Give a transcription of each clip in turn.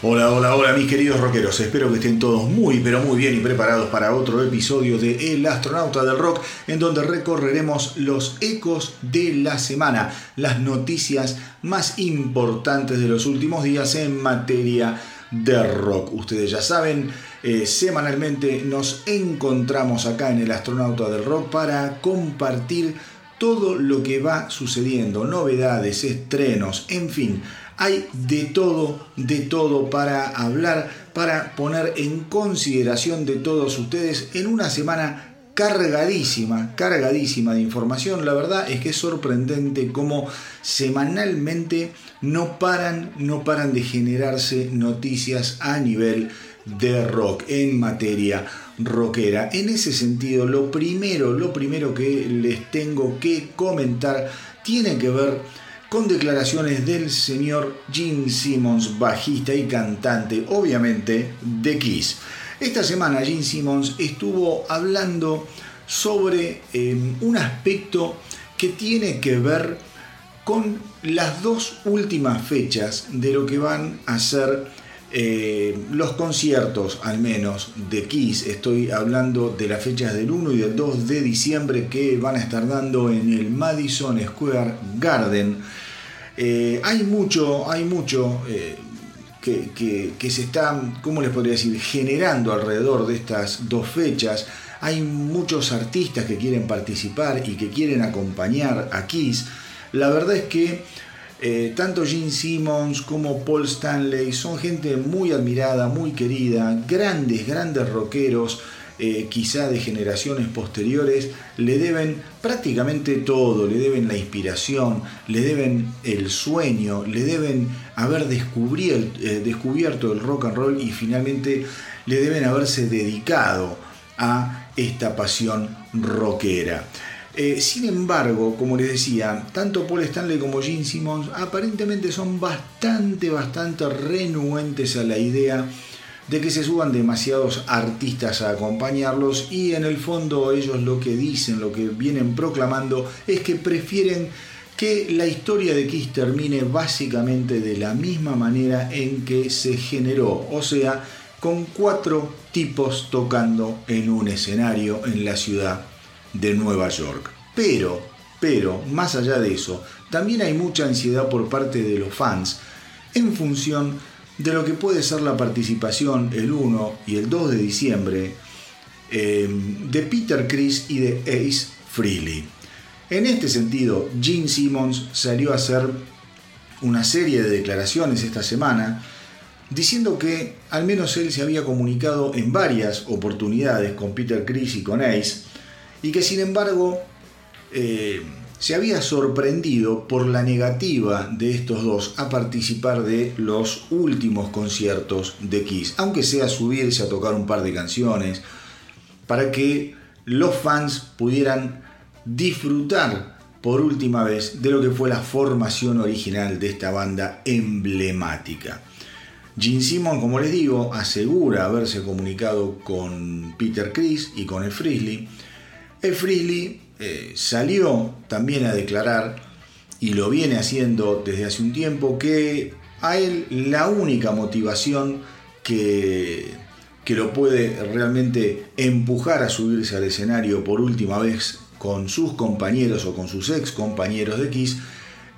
Hola, hola, hola mis queridos rockeros, espero que estén todos muy pero muy bien y preparados para otro episodio de El astronauta del rock en donde recorreremos los ecos de la semana, las noticias más importantes de los últimos días en materia de rock. Ustedes ya saben, eh, semanalmente nos encontramos acá en El astronauta del rock para compartir todo lo que va sucediendo, novedades, estrenos, en fin hay de todo, de todo para hablar, para poner en consideración de todos ustedes en una semana cargadísima, cargadísima de información. La verdad es que es sorprendente cómo semanalmente no paran, no paran de generarse noticias a nivel de rock en materia rockera. En ese sentido, lo primero, lo primero que les tengo que comentar tiene que ver con declaraciones del señor Gene Simmons, bajista y cantante, obviamente, de Kiss. Esta semana Gene Simmons estuvo hablando sobre em, un aspecto que tiene que ver con las dos últimas fechas de lo que van a ser eh, los conciertos, al menos, de Kiss. Estoy hablando de las fechas del 1 y del 2 de diciembre que van a estar dando en el Madison Square Garden. Eh, hay mucho, hay mucho eh, que, se está, ¿cómo les podría decir?, generando alrededor de estas dos fechas. Hay muchos artistas que quieren participar y que quieren acompañar a Kiss. La verdad es que eh, tanto Gene Simmons como Paul Stanley son gente muy admirada, muy querida, grandes, grandes rockeros eh, quizá de generaciones posteriores, le deben prácticamente todo, le deben la inspiración, le deben el sueño, le deben haber eh, descubierto el rock and roll y finalmente le deben haberse dedicado a esta pasión rockera. Eh, sin embargo, como les decía, tanto Paul Stanley como Gene Simmons aparentemente son bastante, bastante renuentes a la idea de que se suban demasiados artistas a acompañarlos y en el fondo ellos lo que dicen, lo que vienen proclamando es que prefieren que la historia de Kiss termine básicamente de la misma manera en que se generó, o sea, con cuatro tipos tocando en un escenario en la ciudad de Nueva York. Pero, pero, más allá de eso, también hay mucha ansiedad por parte de los fans en función de lo que puede ser la participación el 1 y el 2 de diciembre eh, de Peter Chris y de Ace Frehley. En este sentido, Gene Simmons salió a hacer una serie de declaraciones esta semana diciendo que al menos él se había comunicado en varias oportunidades con Peter Chris y con Ace y que sin embargo eh, se había sorprendido por la negativa de estos dos a participar de los últimos conciertos de Kiss, aunque sea subirse a tocar un par de canciones, para que los fans pudieran disfrutar por última vez de lo que fue la formación original de esta banda emblemática. Gene Simon, como les digo, asegura haberse comunicado con Peter Chris y con el Frizzly. El Frizzly eh, salió también a declarar, y lo viene haciendo desde hace un tiempo, que a él la única motivación que, que lo puede realmente empujar a subirse al escenario por última vez con sus compañeros o con sus ex compañeros de Kiss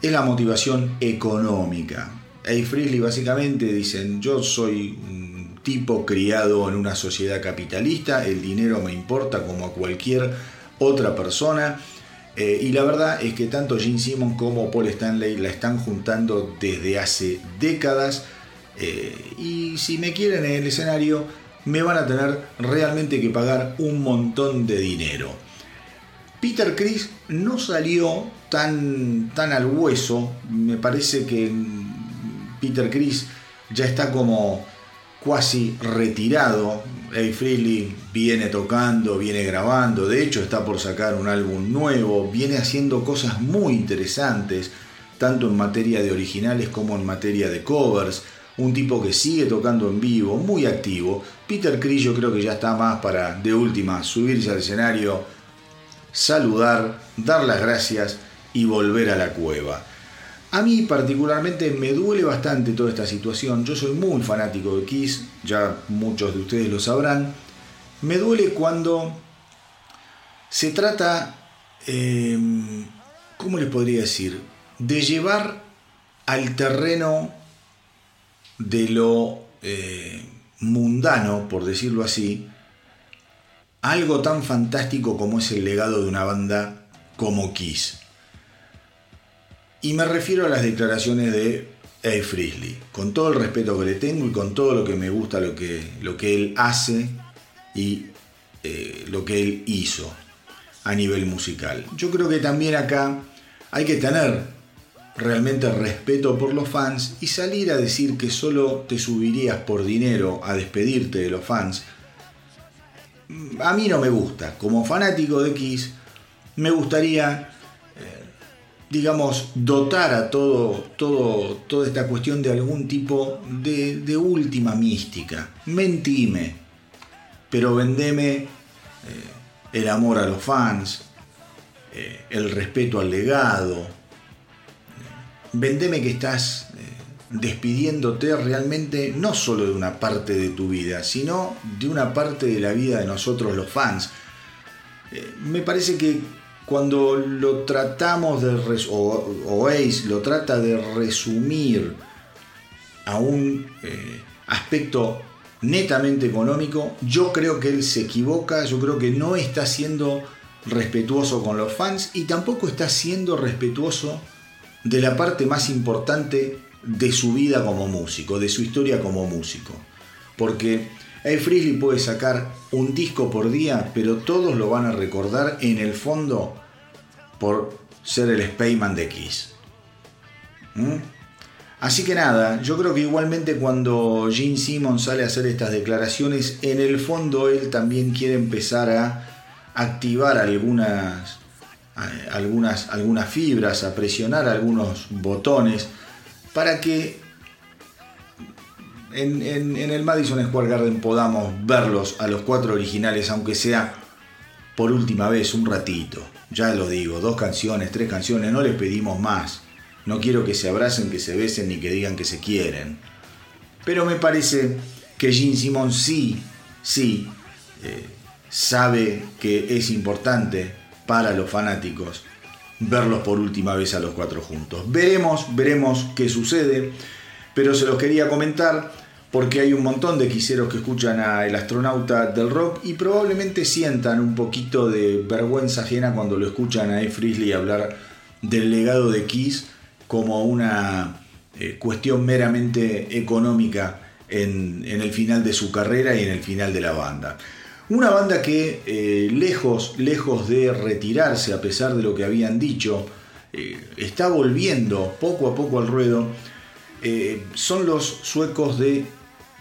es la motivación económica. A Frizzly básicamente dicen, yo soy un tipo criado en una sociedad capitalista, el dinero me importa como a cualquier otra persona. Eh, y la verdad es que tanto Gene Simmons como Paul Stanley la están juntando desde hace décadas. Eh, y si me quieren en el escenario, me van a tener realmente que pagar un montón de dinero. Peter Chris no salió tan, tan al hueso. Me parece que Peter Chris ya está como cuasi retirado. A. Freely viene tocando, viene grabando, de hecho está por sacar un álbum nuevo, viene haciendo cosas muy interesantes, tanto en materia de originales como en materia de covers. Un tipo que sigue tocando en vivo, muy activo. Peter Criss yo creo que ya está más para, de última, subirse al escenario, saludar, dar las gracias y volver a la cueva. A mí particularmente me duele bastante toda esta situación. Yo soy muy fanático de Kiss, ya muchos de ustedes lo sabrán. Me duele cuando se trata, em, ¿cómo les podría decir? De llevar al terreno de lo eh, mundano, por decirlo así, algo tan fantástico como es el legado de una banda como Kiss. Y me refiero a las declaraciones de A. Frisley, con todo el respeto que le tengo y con todo lo que me gusta, lo que, lo que él hace y eh, lo que él hizo a nivel musical. Yo creo que también acá hay que tener realmente respeto por los fans y salir a decir que solo te subirías por dinero a despedirte de los fans. A mí no me gusta. Como fanático de Kiss, me gustaría digamos, dotar a todo, todo, toda esta cuestión de algún tipo de, última mística. Mentime, pero vendeme eh, el amor a los fans, eh, el respeto al legado. Vendeme que estás eh, despidiéndote realmente no solo de una parte de tu vida, sino de una parte de la vida de nosotros los fans. me parece que cuando lo tratamos de, o, Ace lo trata de resumir a un eh, aspecto netamente económico, yo creo que él se equivoca, yo creo que no está siendo respetuoso con los fans y tampoco está siendo respetuoso de la parte más importante de su vida como músico, de su historia como músico. Porque A. Frizzly puede sacar un disco por día, pero todos lo van a recordar en el fondo por ser el Spayman de Kiss. ¿Mm? Así que nada, yo creo que igualmente cuando Gene Simmons sale a hacer estas declaraciones, en el fondo él también quiere empezar a activar algunas, algunas, algunas fibras, a presionar algunos botones para que en, el Madison Square Garden podamos verlos a los cuatro originales, aunque sea por última vez, un ratito. Ya lo digo, dos canciones, tres canciones, no les pedimos más. No quiero que se abracen, que se besen ni que digan que se quieren. Pero me parece que Gene Simon sí, sí, eh, sabe que es importante para los fanáticos verlos por última vez a los cuatro juntos. Veremos, veremos qué sucede, pero se los quería comentar porque hay un montón de quiseros que escuchan a El astronauta del rock y probablemente sientan un poquito de vergüenza ajena cuando lo escuchan a E. Frisley hablar del legado de Kiss como una eh, cuestión meramente económica en, el final de su carrera y en el final de la banda. Una banda que eh, lejos, lejos de retirarse a pesar de lo que habían dicho, eh, está volviendo poco a poco al ruedo, son los suecos de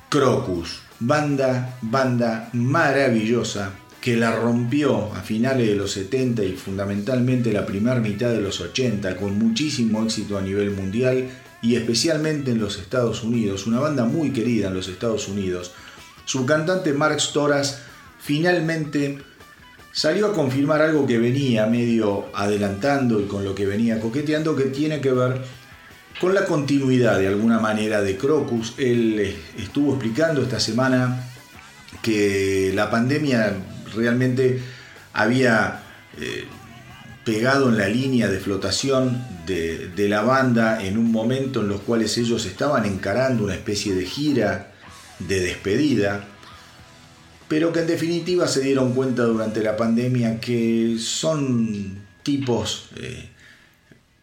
Crocus, banda, banda maravillosa que la rompió a finales de los 70 y fundamentalmente la primera mitad de los 80 con muchísimo éxito a nivel mundial y especialmente en los Estados Unidos, una banda muy querida en los Estados Unidos. Su cantante Mark Storas finalmente salió a confirmar algo que venía medio adelantando y con lo que venía coqueteando que tiene que ver con la continuidad de alguna manera de Crocus. Él eh, estuvo explicando esta semana que la pandemia realmente había eh, pegado en la línea de flotación de, la banda en un momento en los cuales ellos estaban encarando una especie de gira de despedida, pero que en definitiva se dieron cuenta durante la pandemia que son tipos eh,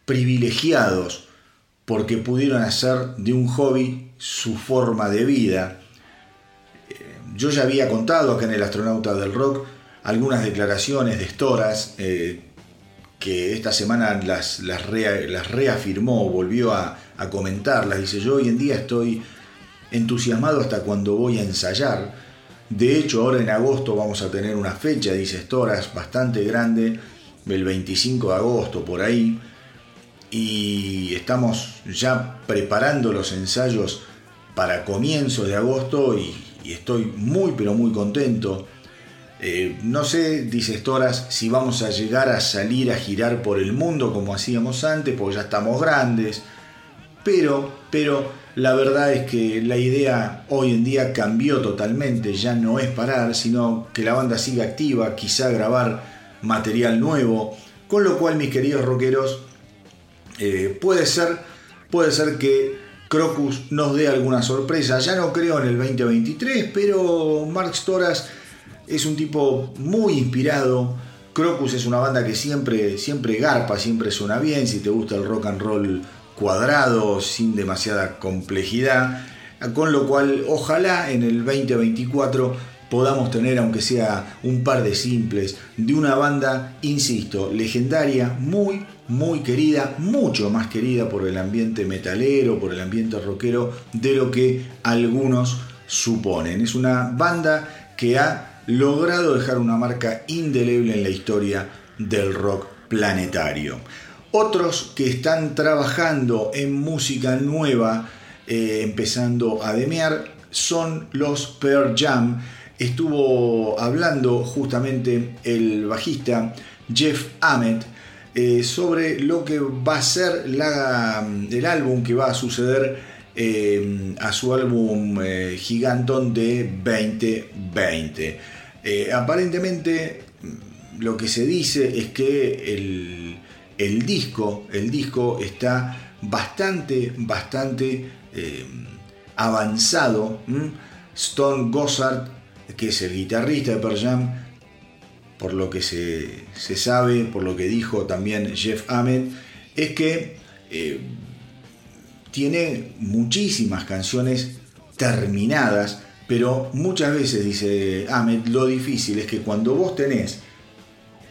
privilegiados porque pudieron hacer de un hobby su forma de vida. Eh, yo ya había contado acá en el Astronauta del Rock algunas declaraciones de Storas eh, que esta semana las, reafirmó, volvió a, a comentarlas. Dice, yo hoy en día estoy entusiasmado hasta cuando voy a ensayar. De hecho, ahora en agosto vamos a tener una fecha, dice Storas, bastante grande, el 25 de agosto por ahí. Y estamos ya preparando los ensayos para comienzos de agosto y, estoy muy pero muy contento. Eh, no sé, dice Storas, si vamos a llegar a salir a girar por el mundo como hacíamos antes, porque ya estamos grandes. Pero, pero la verdad es que la idea hoy en día cambió totalmente, ya no es parar, sino que la banda siga activa, quizá grabar material nuevo, con lo cual mis queridos rockeros, eh, puede ser, puede ser que Crocus nos dé alguna sorpresa. Ya no creo en el 2023, pero Mark Storas es un tipo muy inspirado. Crocus es una banda que siempre, siempre garpa, siempre suena bien. Si te gusta el rock and roll cuadrado, sin demasiada complejidad. Con lo cual, ojalá en el 2024 podamos tener, aunque sea un par de simples, de una banda, insisto, legendaria, muy, muy querida, mucho más querida por el ambiente metalero, por el ambiente rockero, de lo que algunos suponen. Es una banda que ha logrado dejar una marca indeleble en la historia del rock planetario. Otros que están trabajando en música nueva, eh, empezando a demear, son los Pearl Jam. Estuvo hablando justamente el bajista Jeff Ament eh, sobre lo que va a ser el álbum que va a suceder eh, a su álbum eh, Gigantón de 2020. aparentemente lo que se dice es que el, disco, el disco está bastante, bastante avanzado. Stone Gossard, que es el guitarrista de Pearl Jam, por lo que se, sabe, por lo que dijo también Jeff Ahmed, es que eh, tiene muchísimas canciones terminadas, pero muchas veces, dice Ahmed, lo difícil es que cuando vos tenés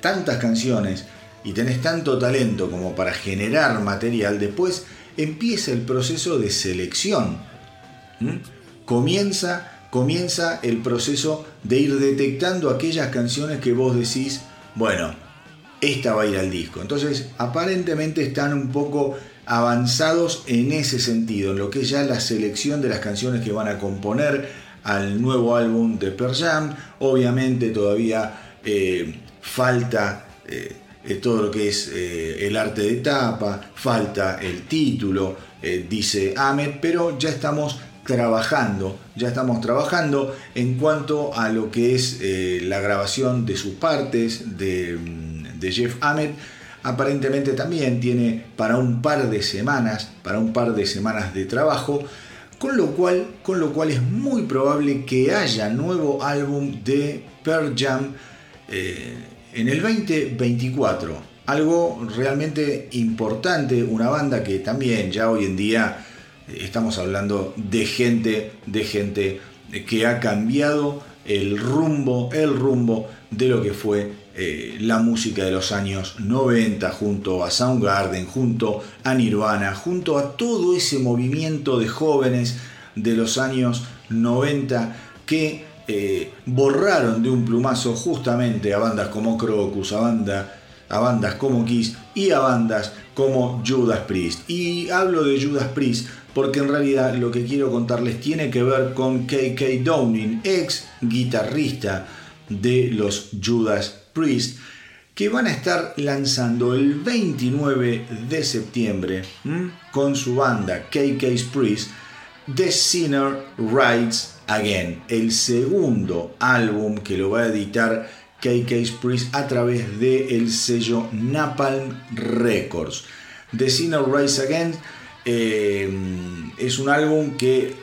tantas canciones y tenés tanto talento como para generar material, después empieza el proceso de selección. Comienza comienza el proceso de ir detectando aquellas canciones que vos decís, bueno, esta va a ir al disco. Entonces, aparentemente están un poco avanzados en ese sentido, en lo que es ya la selección de las canciones que van a componer al nuevo álbum de Pearl Jam. Obviamente todavía eh, falta eh, eh, todo lo que es el arte de tapa, falta el título, dice Ahmed, pero ya estamos trabajando, ya estamos trabajando en cuanto a lo que es eh, la grabación de sus partes de, mm, de Jeff Ahmed. Aparentemente también tiene para un par de semanas, para un par de semanas de trabajo, con lo cual, con lo cual es muy probable que haya nuevo álbum de Pearl Jam eh, en el 2024. Algo realmente importante, una banda que también ya hoy en día estamos hablando de gente, de gente que ha cambiado el rumbo, el rumbo de lo que fue eh, la música de los años 90 junto a Soundgarden, junto a Nirvana, junto a todo ese movimiento de jóvenes de los años 90 que eh, borraron de un plumazo justamente a bandas como Crocus, a, banda, a bandas como Kiss y a bandas como Judas Priest. Y hablo de Judas Priest porque en realidad lo que quiero contarles tiene que ver con KK Downing, ex guitarrista de los Judas Priest, que van a estar lanzando el 29 de septiembre con su banda KK's Priest, The Sinner Rides Again, el segundo álbum que lo va a editar KK's Priest a través del el sello Napalm Records. The Sinner Rides Again eh, es un álbum que,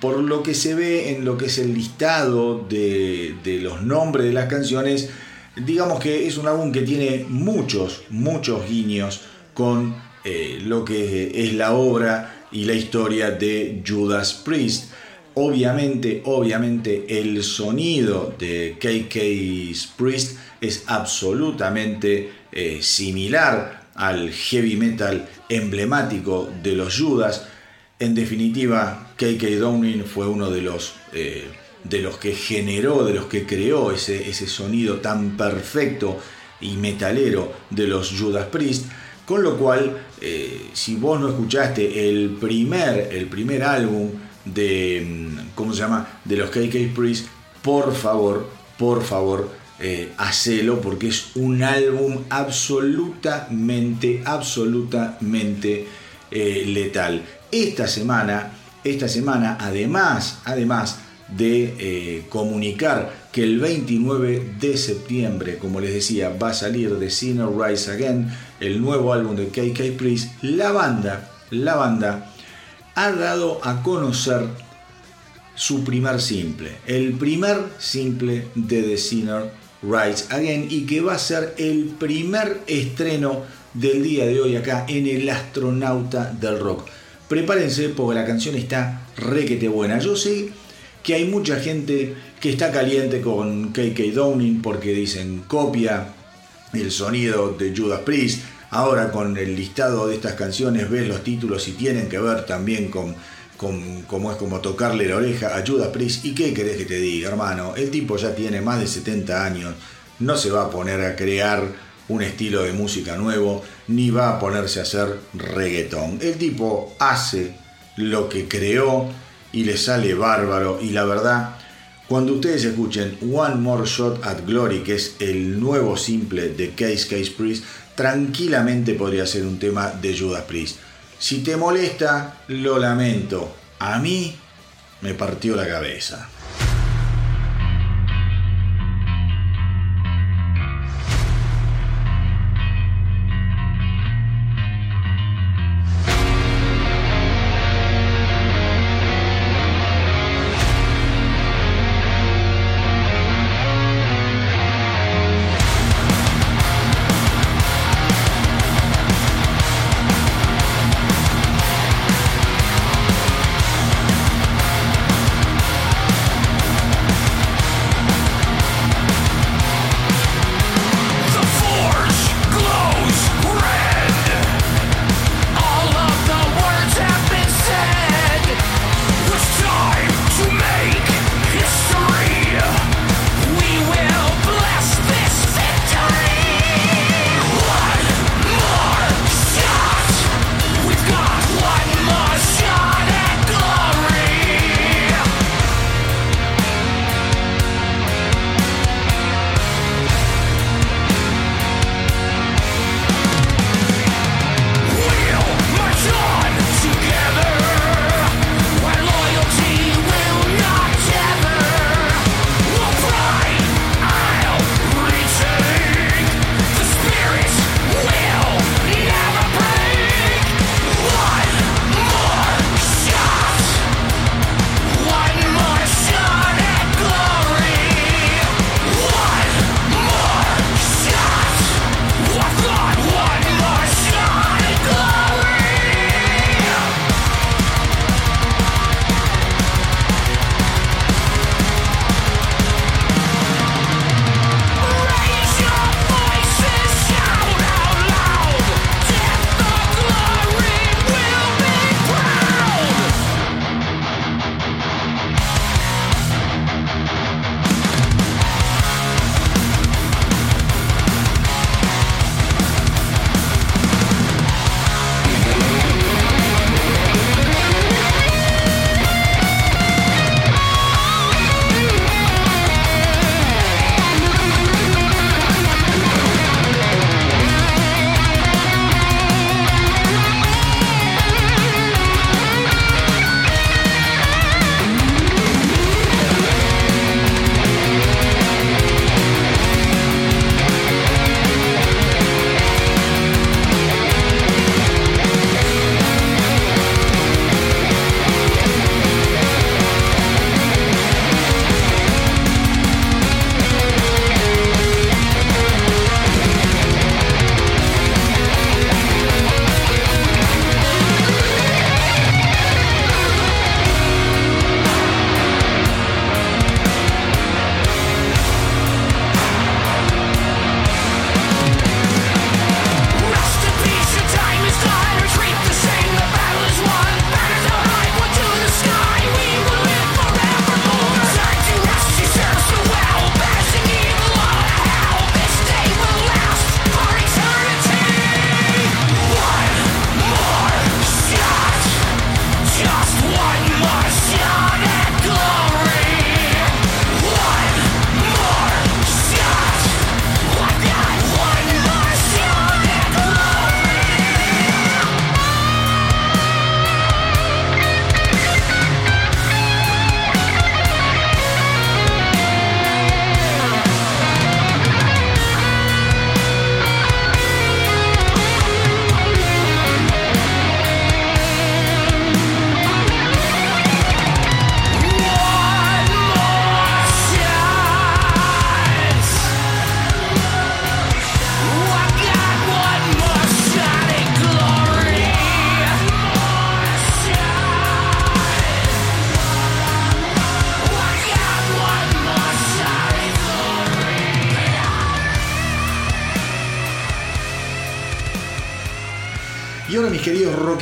por lo que se ve en lo que es el listado de, los nombres de las canciones, digamos que es un álbum que tiene muchos, muchos guiños con eh, lo que es la obra y la historia de Judas Priest. Obviamente, obviamente el sonido de KK Priest es absolutamente eh, similar al heavy metal emblemático de los Judas. En definitiva, KK Downing fue uno de los, eh, de los que generó, de los que creó ese, ese sonido tan perfecto y metalero de los Judas Priest. Con lo cual, eh, si vos no escuchaste el primer, el primer álbum de, mm, ¿cómo se llama? De los KK Priest, por favor, por favor, eh, hacelo porque es un álbum absolutamente, absolutamente eh, letal. Esta semana, esta semana, además, además de eh, comunicar que el 29 de septiembre, como les decía, va a salir de Sinner Rise Again, el nuevo álbum de KK Priest, la banda, la banda ha dado a conocer su primer simple, el primer simple de The Sinner Rise Again y que va a ser el primer estreno del día de hoy acá en El Astronauta del Rock. Prepárense porque la canción está requete buena. Yo sé que hay mucha gente que está caliente con KK Downing porque dicen copia el sonido de Judas Priest. Ahora con el listado de estas canciones ves los títulos y tienen que ver también con, con cómo es como tocarle la oreja a Judas Priest. ¿Y qué querés que te diga, hermano? El tipo ya tiene más de 70 años, no se va a poner a crear un estilo de música nuevo, ni va a ponerse a hacer reggaetón. El tipo hace lo que creó y le sale bárbaro y la verdad, cuando ustedes escuchen One More Shot at Glory, que es el nuevo simple de Case Case Priest, tranquilamente podría ser un tema de Judas Priest. Si te molesta, lo lamento. A mí me partió la cabeza.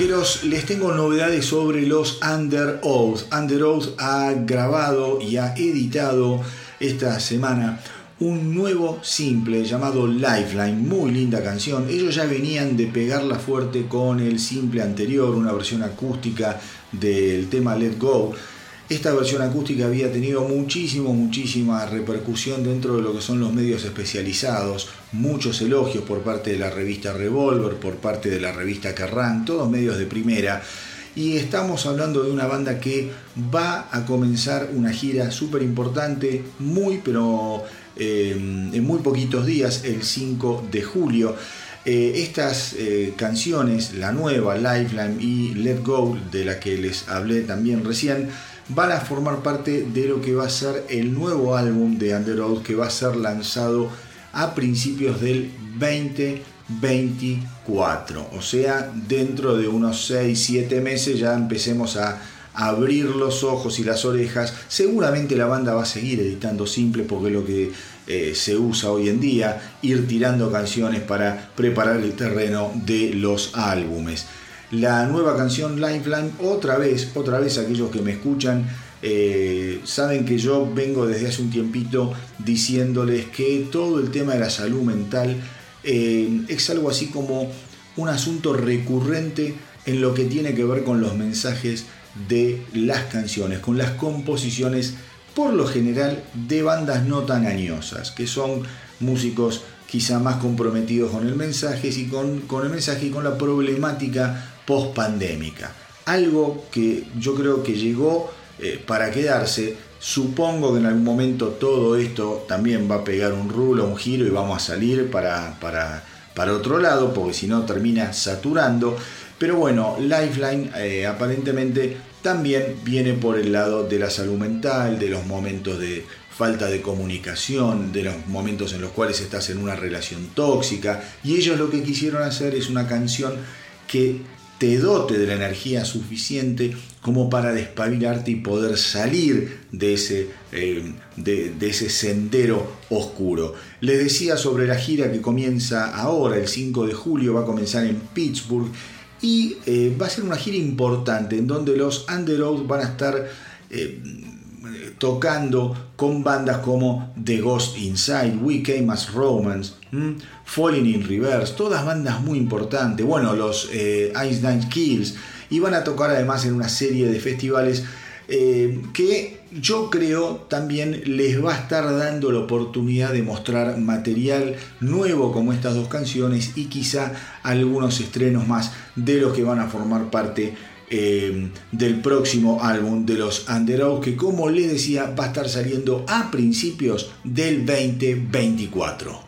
Rockeros, les tengo novedades sobre los Under Oath. Ha grabado y ha editado esta semana un nuevo simple llamado Lifeline, muy linda canción. Ellos ya venían de pegarla fuerte con el simple anterior, una versión acústica del tema Let Go. Esta versión acústica había tenido muchísimo, muchísima repercusión dentro de lo que son los medios especializados, muchos elogios por parte de la revista Revolver, por parte de la revista Kerrang, todos medios de primera. Y estamos hablando de una banda que va a comenzar una gira súper importante, muy pero eh, en muy poquitos días, el 5 de julio. Eh, estas eh, canciones, la nueva, Lifeline y Let Go, de la que les hablé también recién, van a formar parte de lo que va a ser el nuevo álbum de Underoath que va a ser lanzado a principios del 2024. O sea, dentro de unos 6-7 meses ya empecemos a abrir los ojos y las orejas. Seguramente la banda va a seguir editando simple porque es lo que eh, se usa hoy en día, ir tirando canciones para preparar el terreno de los álbumes. La nueva canción Lifeline, otra vez, otra vez aquellos que me escuchan, eh, saben que yo vengo desde hace un tiempito diciéndoles que todo el tema de la salud mental eh, es algo así como un asunto recurrente en lo que tiene que ver con los mensajes de las canciones, con las composiciones, por lo general, de bandas no tan añosas, que son músicos quizá más comprometidos con el mensaje y con, con el mensaje y con la problemática post-pandémica. Algo que yo creo que llegó eh, para quedarse. Supongo que en algún momento todo esto también va a pegar un rulo, un giro y vamos a salir para, para, para otro lado, porque si no termina saturando. Pero bueno, Lifeline eh, aparentemente también viene por el lado de la salud mental, de los momentos de falta de comunicación, de los momentos en los cuales estás en una relación tóxica. Y ellos lo que quisieron hacer es una canción que te dote de la energía suficiente como para despabilarte y poder salir de ese, eh, de, ese sendero oscuro. Les decía sobre la gira que comienza ahora, el 5 de julio, va a comenzar en Pittsburgh y eh, va a ser una gira importante en donde los Underoath van a estar eh, tocando con bandas como The Ghost Inside, We Came as Romance, Falling in Reverse, todas bandas muy importantes, bueno, los eh, Ice Nine Kills, y van a tocar además en una serie de festivales eh, que yo creo también les va a estar dando la oportunidad de mostrar material nuevo como estas dos canciones y quizá algunos estrenos más de los que van a formar parte eh, del próximo álbum de los Underoath que como les decía va a estar saliendo a principios del 2024.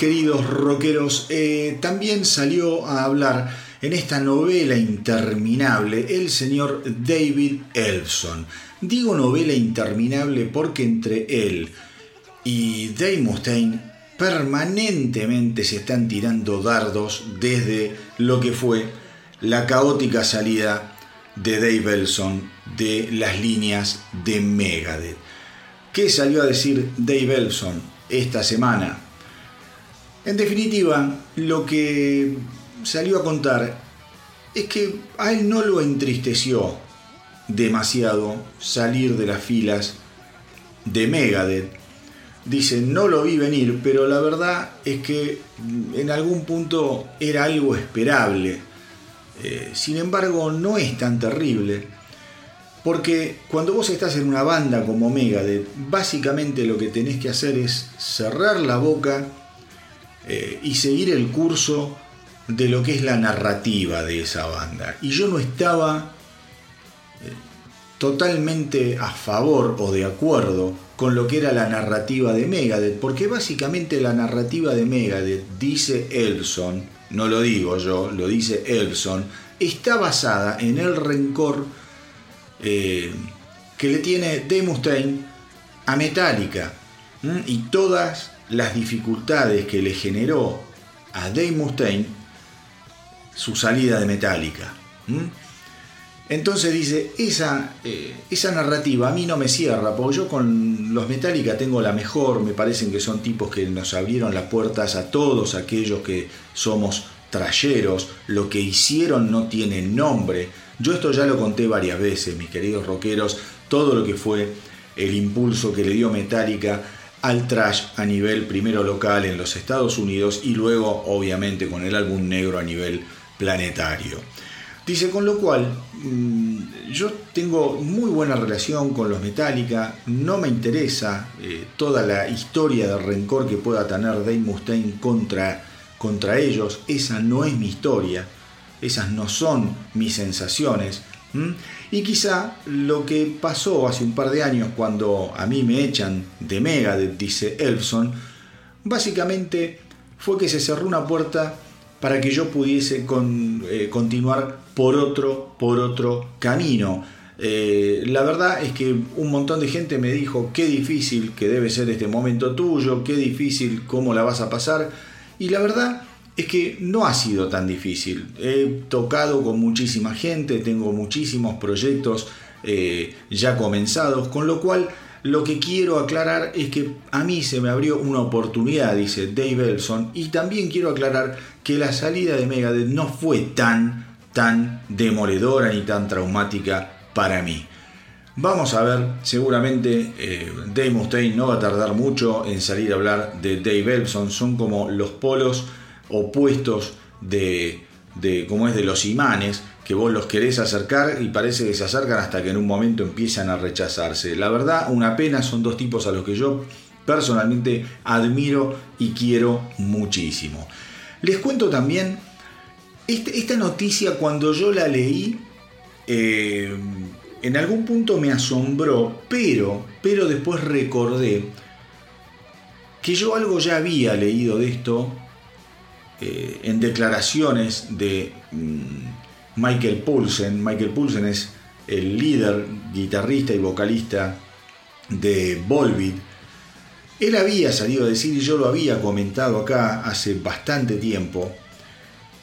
Queridos rockeros, eh, también salió a hablar en esta novela interminable el señor David Elson. Digo novela interminable porque entre él y Dave Mustaine permanentemente se están tirando dardos desde lo que fue la caótica salida de Dave Elson de las líneas de Megadeth. ¿Qué salió a decir Dave Elson? esta semana. En definitiva, lo que salió a contar es que a él no lo entristeció demasiado salir de las filas de Megadeth. Dice, no lo vi venir, pero la verdad es que en algún punto era algo esperable. Eh, sin embargo, no es tan terrible porque cuando vos estás en una banda como Megadeth, básicamente lo que tenés que hacer es cerrar la boca eh, y seguir el curso de lo que es la narrativa de esa banda. Y yo no estaba eh, totalmente a favor o de acuerdo con lo que era la narrativa de Megadeth, porque básicamente la narrativa de Megadeth, dice Elson, no lo digo yo, lo dice Elson, está basada en el rencor eh, que le tiene Dave a Metallica y todas las dificultades que le generó a Dave Mustaine su salida de Metallica. Entonces dice, esa, eh, esa narrativa a mí no me cierra, porque yo con los Metallica tengo la mejor, me parecen que son tipos que nos abrieron las puertas a todos aquellos que somos trayeros, lo que hicieron no tiene nombre, yo esto ya lo conté varias veces, mis queridos rockeros, todo lo que fue el impulso que le dio Metallica al trash a nivel primero local en los Estados Unidos y luego obviamente con el álbum negro a nivel planetario. Dice, con lo cual, mm, yo tengo muy buena relación con los Metallica, no me interesa eh, toda la historia de rencor que pueda tener Dave Mustaine contra, contra ellos, esa no es mi historia esas no son mis sensaciones. Y quizá lo que pasó hace un par de años cuando a mí me echan de Megadeth, dice Elfson, básicamente fue que se cerró una puerta para que yo pudiese eh, continuar por otro, por otro camino. Eh, la verdad es que un montón de gente me dijo qué difícil que debe ser este momento tuyo, qué difícil cómo la vas a pasar. Y la verdad es que no ha sido tan difícil. He tocado con muchísima gente, tengo muchísimos proyectos eh, ya comenzados, con lo cual lo que quiero aclarar es que a mí se me abrió una oportunidad, dice Dave Elson, y también quiero aclarar que la salida de Megadeth no fue tan, tan demoledora ni tan traumática para mí. Vamos a ver, seguramente eh, Dave Mustaine no va a tardar mucho en salir a hablar de Dave Elson, son como los polos opuestos de, de como es de los imanes, que vos los querés acercar y parece que se acercan hasta que en un momento empiezan a rechazarse. La verdad, una pena, son dos tipos a los que yo personalmente admiro y quiero muchísimo. Les cuento también, este, esta noticia cuando yo la leí, eh, en algún punto me asombró, pero, pero después recordé que yo algo ya había leído de esto eh, en declaraciones de mm, Michael Poulsen. Michael Poulsen es el líder, guitarrista y vocalista de Volbeat. Él había salido a decir, y yo lo había comentado acá hace bastante tiempo,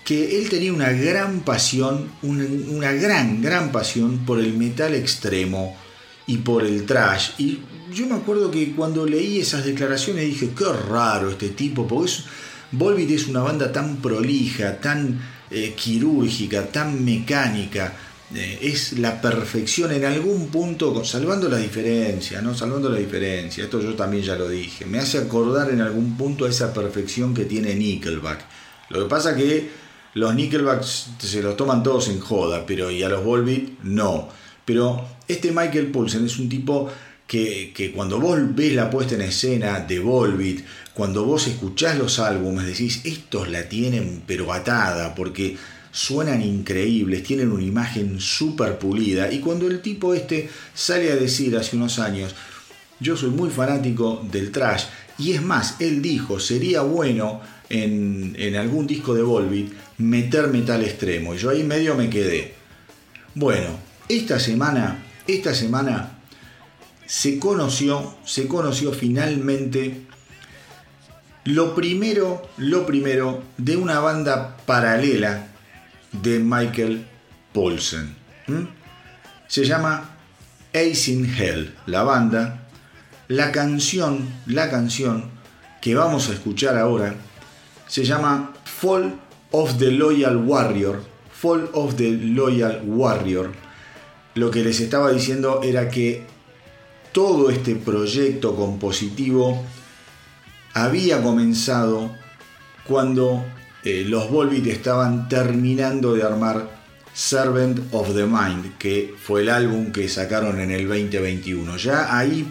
que él tenía una gran pasión, una, una gran, gran pasión por el metal extremo y por el trash. Y yo me acuerdo que cuando leí esas declaraciones dije, qué raro este tipo, porque es Volbeat es una banda tan prolija, tan eh, quirúrgica, tan mecánica. Eh, es la perfección en algún punto, salvando la diferencia, ¿no? Salvando la diferencia. Esto yo también ya lo dije. Me hace acordar en algún punto a esa perfección que tiene Nickelback. Lo que pasa que los Nickelback se los toman todos en joda, pero y a los Volbeat no. Pero este Michael Poulsen es un tipo que, cuando vos ves la puesta en escena de Volbeat, cuando vos escuchás los álbumes decís, estos la tienen pero atada, porque suenan increíbles, tienen una imagen súper pulida. Y cuando el tipo este sale a decir hace unos años, yo soy muy fanático del trash, Y es más, él dijo, sería bueno en, en algún disco de Volbeat meter metal extremo. Y yo ahí medio me quedé. Bueno, esta semana, esta semana se conoció, se conoció finalmente lo primero, lo primero de una banda paralela de Michael Paulsen. Se llama Ace in Hell, la banda. La canción, la canción que vamos a escuchar ahora se llama Fall of the Loyal Warrior. Fall of the Loyal Warrior. Lo que les estaba diciendo era que todo este proyecto compositivo había comenzado cuando eh, los Volbeat estaban terminando de armar Servant of the Mind, que fue el álbum que sacaron en el 2021. Ya ahí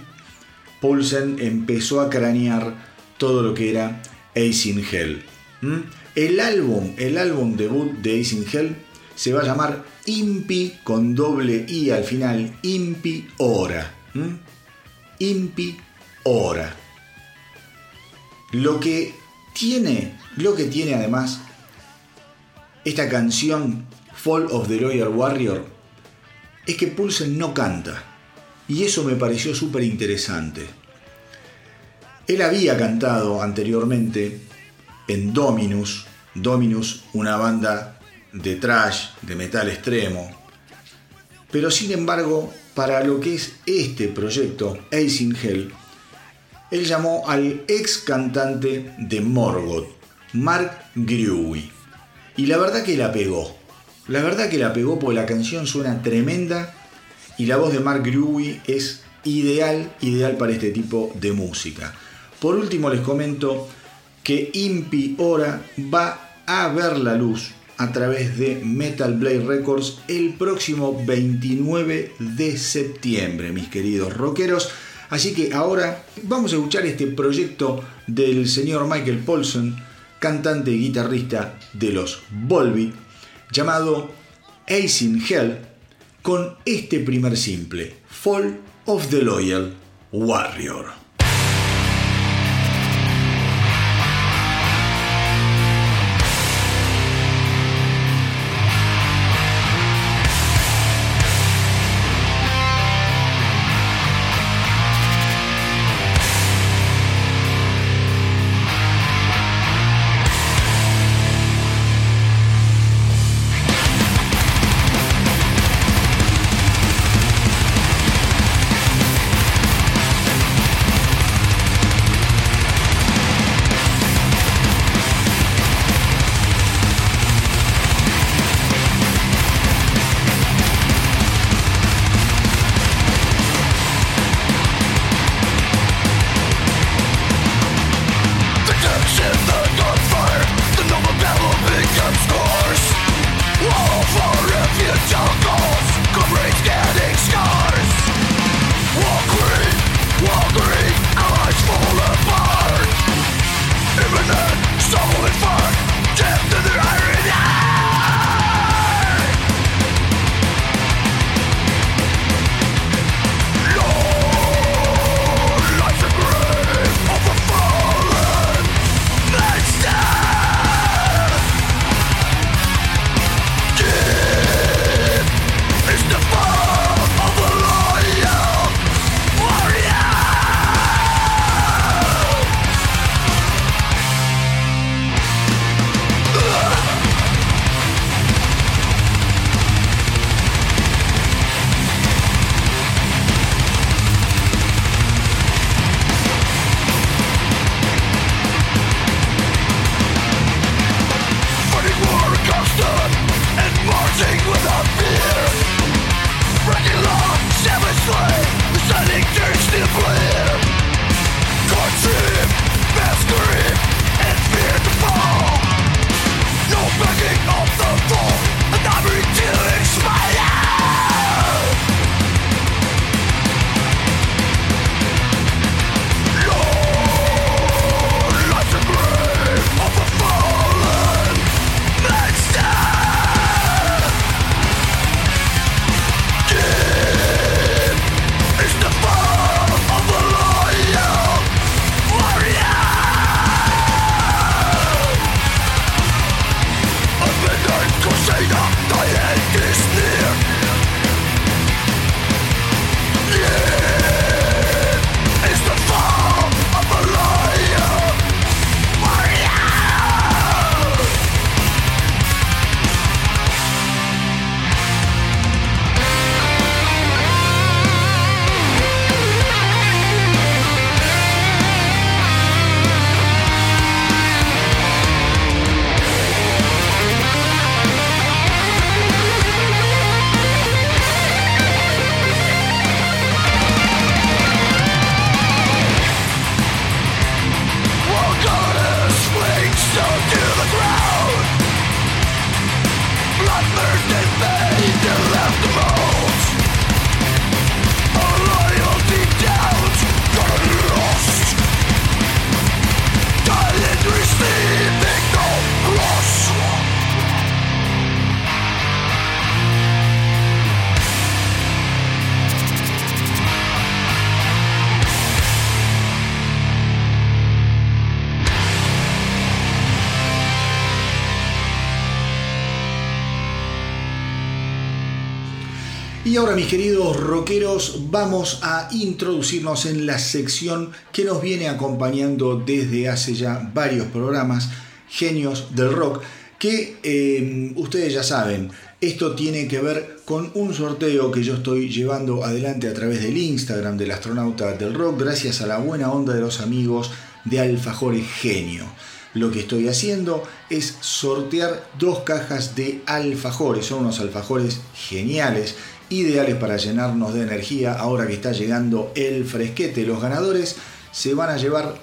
Paulsen empezó a cranear todo lo que era Ace in Hell. El álbum, el álbum debut de Ace in Hell se va a llamar Impi con doble I al final, Impi Ora. Impi Ora. Lo que tiene, lo que tiene además esta canción Fall of the Royal Warrior es que Pulsen no canta. Y eso me pareció súper interesante. Él había cantado anteriormente en Dominus, Dominus, una banda de trash, de metal extremo. Pero sin embargo, para lo que es este proyecto, Hell, él llamó al ex cantante de Morgoth, Mark Grewy. Y la verdad que la pegó. La verdad que la pegó porque la canción suena tremenda y la voz de Mark Grewy es ideal, ideal para este tipo de música. Por último les comento que Impi Ora va a ver la luz a través de Metal Blade Records el próximo 29 de septiembre, mis queridos rockeros. Así que ahora vamos a escuchar este proyecto del señor Michael Paulson, cantante y guitarrista de los Volbeat, llamado Ace in Hell, con este primer simple, Fall of the Loyal Warrior. Mis queridos rockeros vamos a introducirnos en la sección que nos viene acompañando desde hace ya varios programas, Genios del Rock, que eh, ustedes ya saben, esto tiene que ver con un sorteo que yo estoy llevando adelante a través del Instagram del astronauta del rock gracias a la buena onda de los amigos de Alfajores Genio. Lo que estoy haciendo es sortear dos cajas de alfajores. Son unos alfajores geniales ideales para llenarnos de energía ahora que está llegando el fresquete. Los ganadores se van a llevar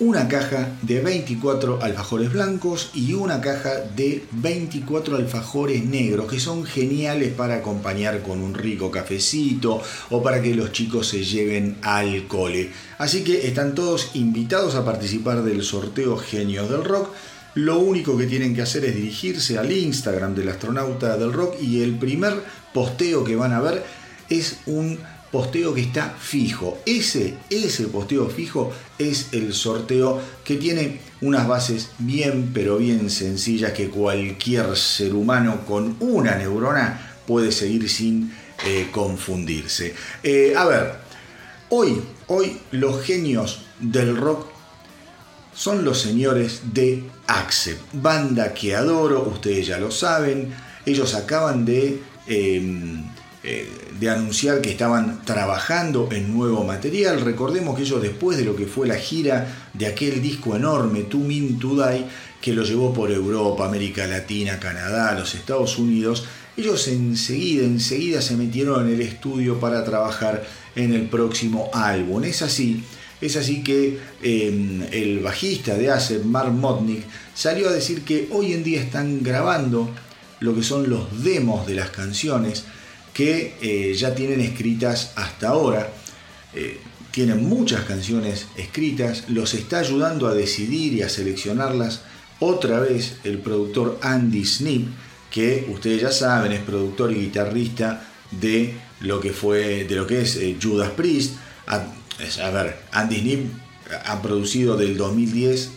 una caja de 24 alfajores blancos y una caja de 24 alfajores negros que son geniales para acompañar con un rico cafecito o para que los chicos se lleven al cole. Así que están todos invitados a participar del sorteo Genios del Rock. Lo único que tienen que hacer es dirigirse al Instagram del astronauta del rock y el primer posteo que van a ver es un posteo que está fijo. Ese, ese posteo fijo es el sorteo que tiene unas bases bien pero bien sencillas que cualquier ser humano con una neurona puede seguir sin eh, confundirse. Eh, a ver, hoy, hoy los genios del rock son los señores de Accept, banda que adoro, ustedes ya lo saben, ellos acaban de... Em, eh, de anunciar que estaban trabajando en nuevo material. Recordemos que ellos después de lo que fue la gira de aquel disco enorme, To Mean To Die, que lo llevó por Europa, América Latina, Canadá, los Estados Unidos, ellos enseguida, enseguida se metieron en el estudio para trabajar en el próximo álbum. Es así, es así que em, el bajista de Ace, Mark Motnick, salió a decir que hoy en día están grabando lo que son los demos de las canciones que eh, ya tienen escritas hasta ahora. Eh, tienen muchas canciones escritas, los está ayudando a decidir y a seleccionarlas otra vez el productor Andy Snip, que ustedes ya saben es productor y guitarrista de lo que fue, de lo que es eh, Judas Priest. A, a, ver, Andy Snip ha producido del 2010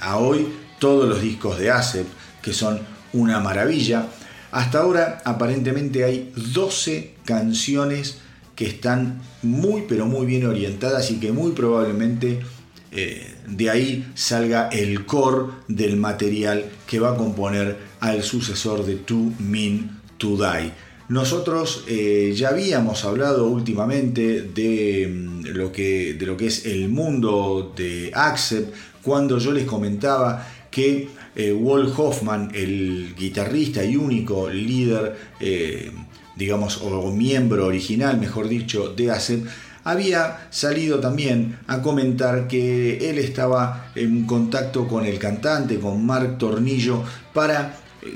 a hoy todos los discos de ASEP, que son una maravilla. Hasta ahora aparentemente hay 12 canciones que están muy pero muy bien orientadas y que muy probablemente eh, de ahí salga el core del material que va a componer al sucesor de To Mean To Die. Nosotros eh, ya habíamos hablado últimamente de, mm, lo que, de lo que es el mundo de Accept cuando yo les comentaba que eh, Walt Hoffman, el guitarrista y único líder, eh, digamos, o miembro original, mejor dicho, de ACEP, había salido también a comentar que él estaba en contacto con el cantante, con Mark Tornillo, para eh,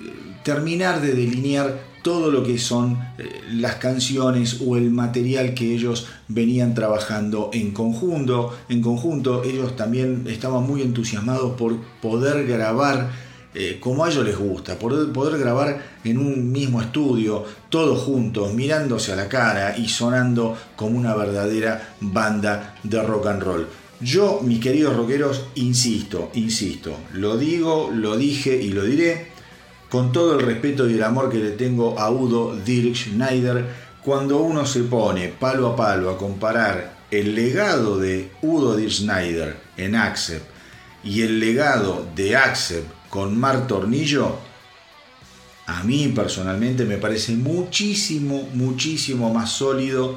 terminar de delinear todo lo que son eh, las canciones o el material que ellos venían trabajando en conjunto. En conjunto, ellos también estaban muy entusiasmados por poder grabar eh, como a ellos les gusta, poder, poder grabar en un mismo estudio, todos juntos, mirándose a la cara y sonando como una verdadera banda de rock and roll. Yo, mis queridos rockeros, insisto, insisto, lo digo, lo dije y lo diré, con todo el respeto y el amor que le tengo a Udo Dirk Schneider, cuando uno se pone palo a palo a comparar el legado de Udo Dirk Schneider en Accept y el legado de Accept con Mar Tornillo, a mí personalmente me parece muchísimo, muchísimo más sólido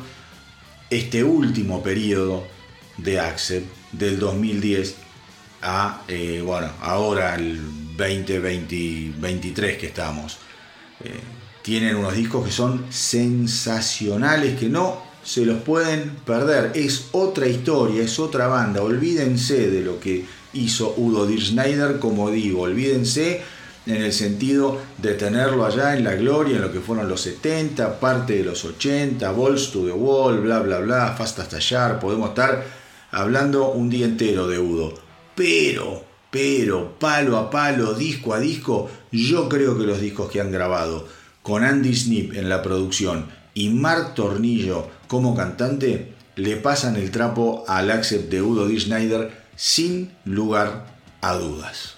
este último periodo de Accept del 2010 a, eh, bueno, ahora el 2023 que estamos. Eh, tienen unos discos que son sensacionales, que no se los pueden perder. Es otra historia, es otra banda. Olvídense de lo que hizo Udo Dir Schneider, como digo, olvídense en el sentido de tenerlo allá en la gloria, en lo que fueron los 70, parte de los 80, Balls to the Wall, bla, bla, bla, Fast hasta. Podemos estar hablando un día entero de Udo. Pero pero palo a palo, disco a disco, yo creo que los discos que han grabado con Andy Snip en la producción y Mark Tornillo como cantante le pasan el trapo al Accept de Udo D. Schneider sin lugar a dudas.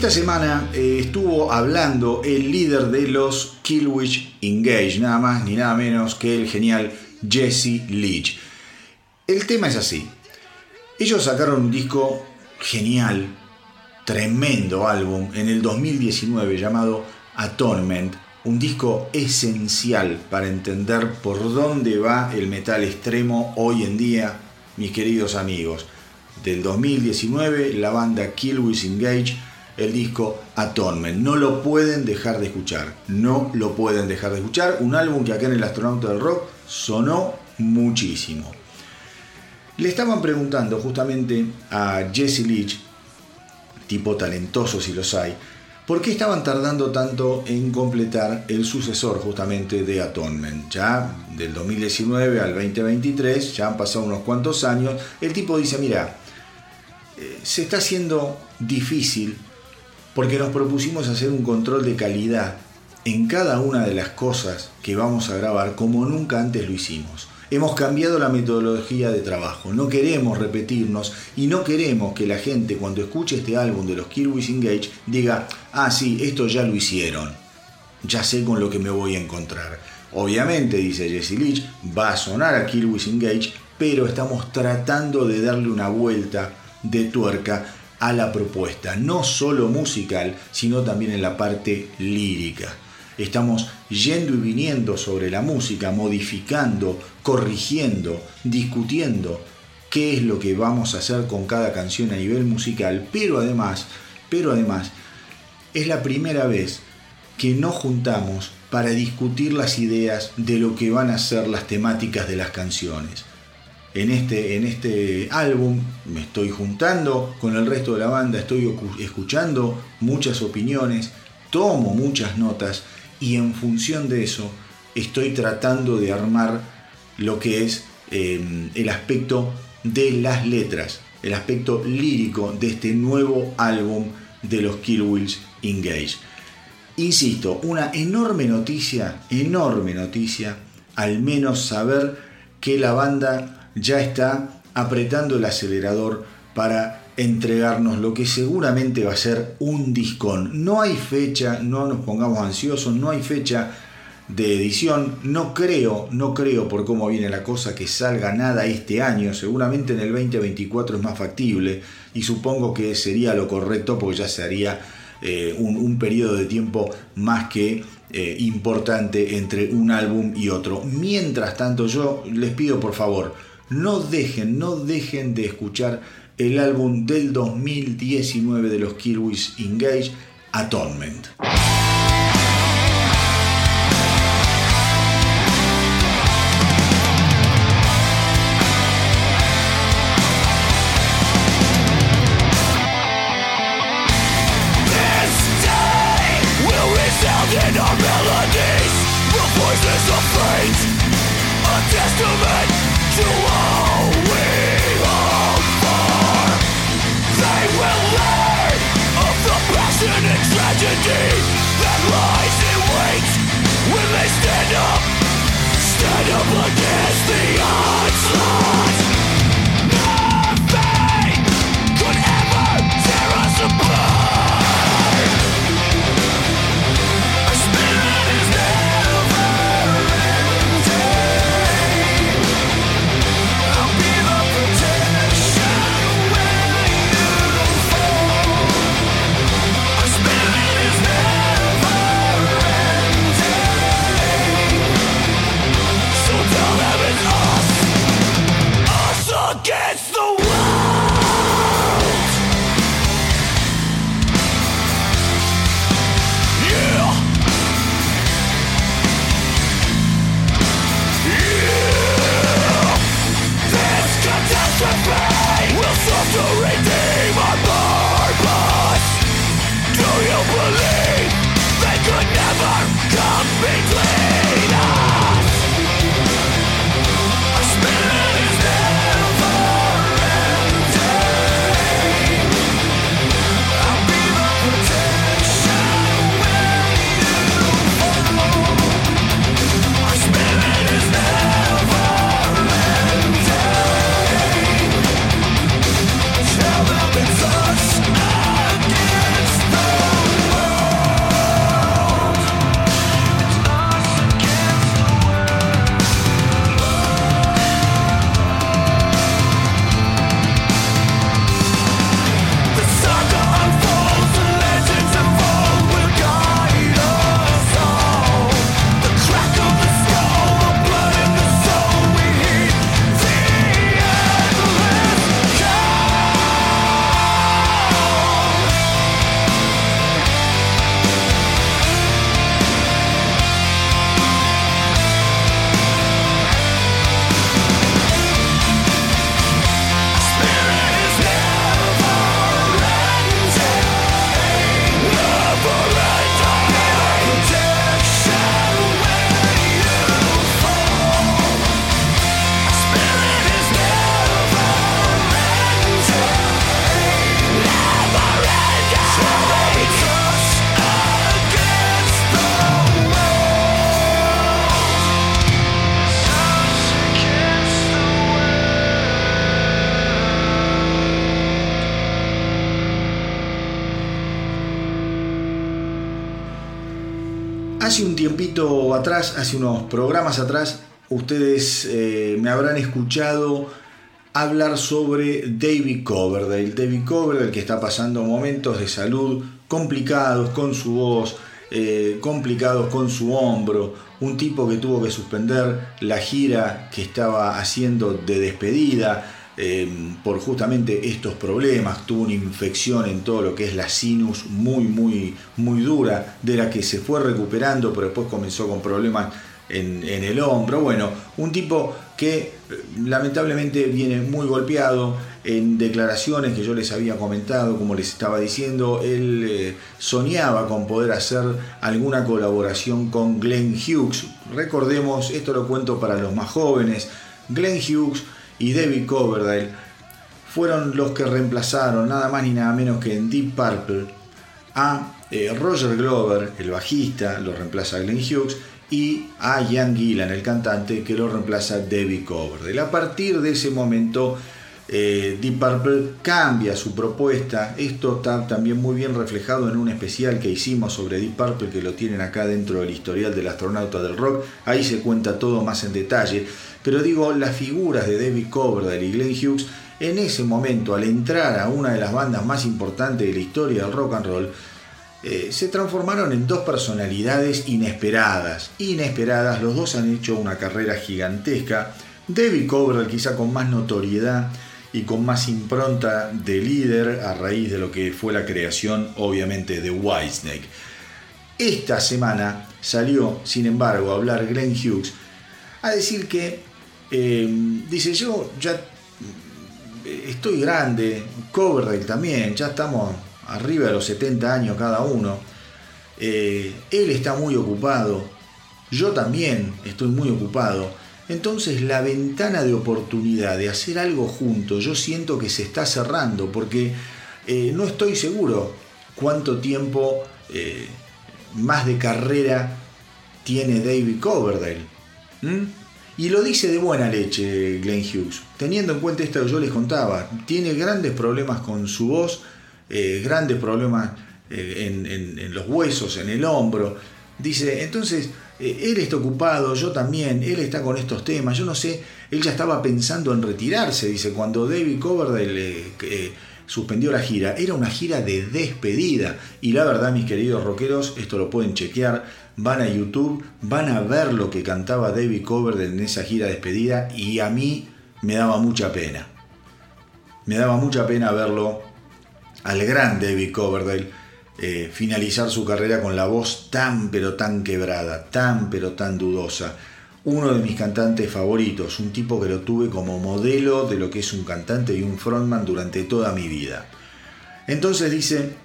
Semana eh, estuvo hablando el líder de los Killwitch Engage, nada más ni nada menos que el genial Jesse Leach. El tema es así. Ellos sacaron un disco genial, tremendo álbum en el 2019 llamado Atonement, un disco esencial para entender por dónde va el metal extremo hoy en día, mis queridos amigos. Del 2019, la banda Killwitch Engage el disco Atonement. No lo pueden dejar de escuchar, no lo pueden dejar de escuchar. Un álbum que acá en el Astronauta del Rock sonó muchísimo. Le estaban preguntando justamente a Jesse Leach, tipo talentoso si los hay, ¿por qué estaban tardando tanto en completar el sucesor justamente de Atonement? Ya del 2019 al 2023, ya han pasado unos cuantos años, el tipo dice, mira, eh, se está haciendo difícil porque nos propusimos hacer un control de calidad en cada una de las cosas que vamos a grabar como nunca antes lo hicimos. Hemos cambiado la metodología de trabajo, no queremos repetirnos y no queremos que la gente cuando escuche este álbum de los Kirby's Engage diga, ah sí, esto ya lo hicieron, ya sé con lo que me voy a encontrar. Obviamente, dice Jesse Leach, va a sonar a Kirby's Engage, pero estamos tratando de darle una vuelta de tuerca a la propuesta, no solo musical, sino también en la parte lírica. Estamos yendo y viniendo sobre la música, modificando, corrigiendo, discutiendo qué es lo que vamos a hacer con cada canción a nivel musical, pero además, pero además, es la primera vez que nos juntamos para discutir las ideas de lo que van a ser las temáticas de las canciones en este, en este álbum, me estoy juntando con el resto de la banda, estoy escuchando muchas opiniones, tomo muchas notas y en función de eso estoy tratando de armar lo que es em, el aspecto de las letras el aspecto lírico de este nuevo álbum de los Killwills Engage. Insisto, una enorme noticia, enorme noticia, al menos saber que la banda ya está apretando el acelerador para entregarnos lo que seguramente va a ser un discón. No hay fecha, no nos pongamos ansiosos, no hay fecha de edición. No creo, no creo por cómo viene la cosa que salga nada este año. Seguramente en el 2024 es más factible y supongo que sería lo correcto porque ya se haría eh, un, periodo de tiempo más que eh, importante entre un álbum y otro. Mientras tanto yo les pido por favor, no dejen, no dejen de escuchar el álbum del 2019 de los Killwish Engage, Atonement. empty hace unos programas atrás, ustedes eh, me habrán escuchado hablar sobre David Coverdale. David Coverdale que está pasando momentos de salud complicados con su voz, eh, complicados con su hombro. Un tipo que tuvo que suspender la gira que estaba haciendo de despedida eh, por justamente estos problemas, tuvo una infección en todo lo que es la sinus muy, muy, muy dura, de la que se fue recuperando, pero después comenzó con problemas en, el hombro. Bueno, un tipo que eh, lamentablemente viene muy golpeado en declaraciones que yo les había comentado, como les estaba diciendo, él eh, soñaba con poder hacer alguna colaboración con Glenn Hughes. Recordemos, esto lo cuento para los más jóvenes, Glenn Hughes y David Coverdale fueron los que reemplazaron nada más ni nada menos que en Deep Purple a eh, Roger Glover, el bajista, lo reemplaza Glenn Hughes, y a Ian Gillan, el cantante, que lo reemplaza David Coverdale. A partir de ese momento, eh, Deep Purple cambia su propuesta. Esto está también muy bien reflejado en un especial que hicimos sobre Deep Purple, que lo tienen acá dentro del historial del astronauta del rock. Ahí se cuenta todo más en detalle. Pero digo, las figuras de David Coverdale y Glenn Hughes, en ese momento, al entrar a una de las bandas más importantes de la historia del rock and roll, eh, se transformaron en dos personalidades inesperadas. Inesperadas, los dos han hecho una carrera gigantesca. David Coverdale quizá con más notoriedad y con más impronta de líder a raíz de lo que fue la creación obviamente de Whitesnake. Esta semana salió, sin embargo, a hablar Glenn Hughes a decir que, eh, dice yo ya estoy grande, Coverdale también, ya estamos arriba de los 70 años cada uno, eh, él está muy ocupado, yo también estoy muy ocupado, entonces la ventana de oportunidad de hacer algo juntos, yo siento que se está cerrando porque eh, no estoy seguro cuánto tiempo más de carrera tiene David Coverdale. Y lo dice de buena leche Glenn Hughes. Teniendo en cuenta esto que yo les contaba, tiene grandes problemas con su voz, eh, grandes problemas en los huesos, en el hombro. Dice, entonces eh, él está ocupado, yo también, él está con estos temas, yo no sé, él ya estaba pensando en retirarse, dice, cuando David Coverdale eh, eh, suspendió la gira, era una gira de despedida, y la verdad, mis queridos rockeros, esto lo pueden chequear, van a YouTube, van a ver lo que cantaba David Coverdale en esa gira de despedida, y a mí me daba mucha pena, me daba mucha pena verlo al gran David Coverdale, eh, finalizar su carrera con la voz tan pero tan quebrada, tan pero tan dudosa. Uno de mis cantantes favoritos, un tipo que lo tuve como modelo de lo que es un cantante y un frontman durante toda mi vida. Entonces dice,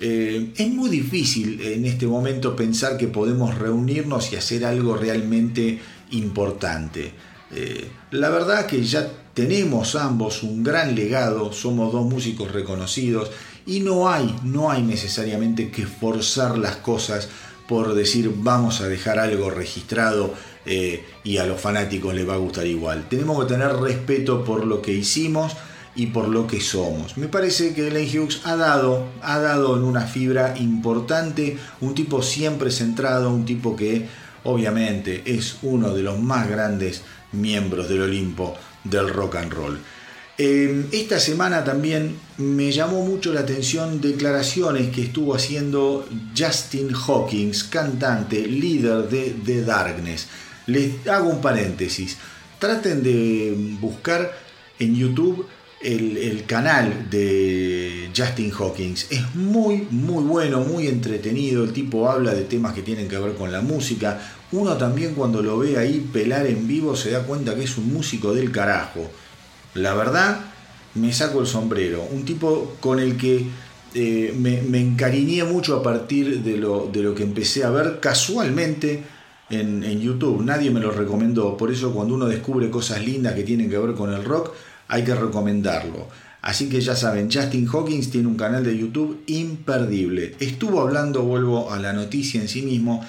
eh, es muy difícil en este momento pensar que podemos reunirnos y hacer algo realmente importante. Eh, la verdad que ya tenemos ambos un gran legado, somos dos músicos reconocidos y no hay, no hay necesariamente que forzar las cosas por decir vamos a dejar algo registrado eh, y a los fanáticos les va a gustar igual. Tenemos que tener respeto por lo que hicimos y por lo que somos. Me parece que Glenn Hughes ha dado, ha dado en una fibra importante, un tipo siempre centrado, un tipo que obviamente es uno de los más grandes miembros del Olimpo del rock and roll. Em, esta semana también me llamó mucho la atención declaraciones que estuvo haciendo Justin Hawkins, cantante, líder de The Darkness. Les hago un paréntesis. Traten de buscar en YouTube el, canal de Justin Hawkins. Es muy, muy bueno, muy entretenido. El tipo habla de temas que tienen que ver con la música. Uno también cuando lo ve ahí pelar en vivo se da cuenta que es un músico del carajo. La verdad, me saco el sombrero. Un tipo con el que eh, me, encariñé mucho a partir de lo, de lo que empecé a ver casualmente en, en, YouTube. Nadie me lo recomendó. Por eso cuando uno descubre cosas lindas que tienen que ver con el rock, hay que recomendarlo. Así que ya saben, Justin Hawkins tiene un canal de YouTube imperdible. Estuvo hablando, vuelvo a la noticia en sí mismo,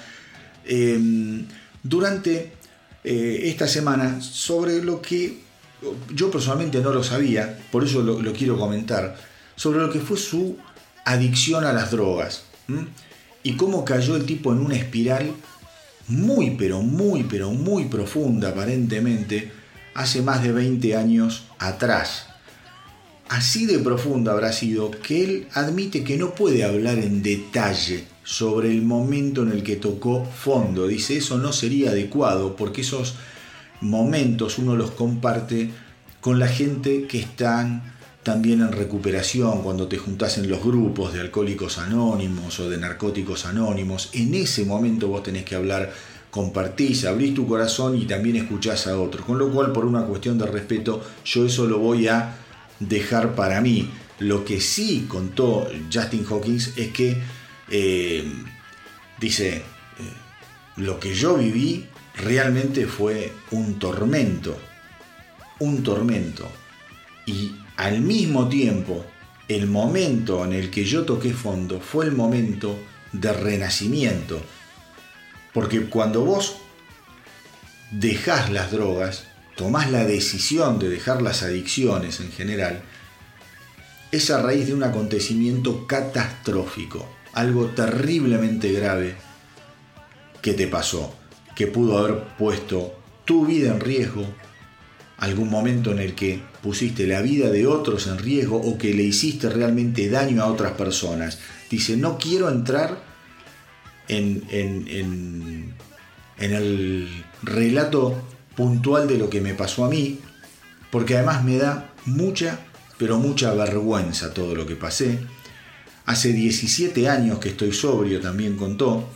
em, durante eh, esta semana sobre lo que yo personalmente no lo sabía, por eso lo, quiero comentar, sobre lo que fue su adicción a las drogas y cómo cayó el tipo en una espiral muy, pero muy, pero muy profunda aparentemente hace más de 20 años atrás. Así de profunda habrá sido que él admite que no puede hablar en detalle sobre el momento en el que tocó fondo. Dice, eso no sería adecuado porque esos momentos uno los comparte con la gente que están también en recuperación, cuando te juntas en los grupos de alcohólicos anónimos o de narcóticos anónimos, en ese momento vos tenés que hablar, compartís, abrís tu corazón y también escuchás a otros. Con lo cual, por una cuestión de respeto, yo eso lo voy a dejar para mí. Lo que sí contó Justin Hawkins es que, eh, dice, eh, lo que yo viví realmente fue un tormento, un tormento. Y al mismo tiempo, el momento en el que yo toqué fondo fue el momento de renacimiento. Porque cuando vos dejás las drogas, tomás la decisión de dejar las adicciones en general, es a raíz de un acontecimiento catastrófico, algo terriblemente grave que te pasó, que pudo haber puesto tu vida en riesgo, algún momento en el que pusiste la vida de otros en riesgo o que le hiciste realmente daño a otras personas. Dice, no quiero entrar en, el relato puntual de lo que me pasó a mí, porque además me da mucha, pero mucha vergüenza todo lo que pasé. Hace 17 años que estoy sobrio, también contó.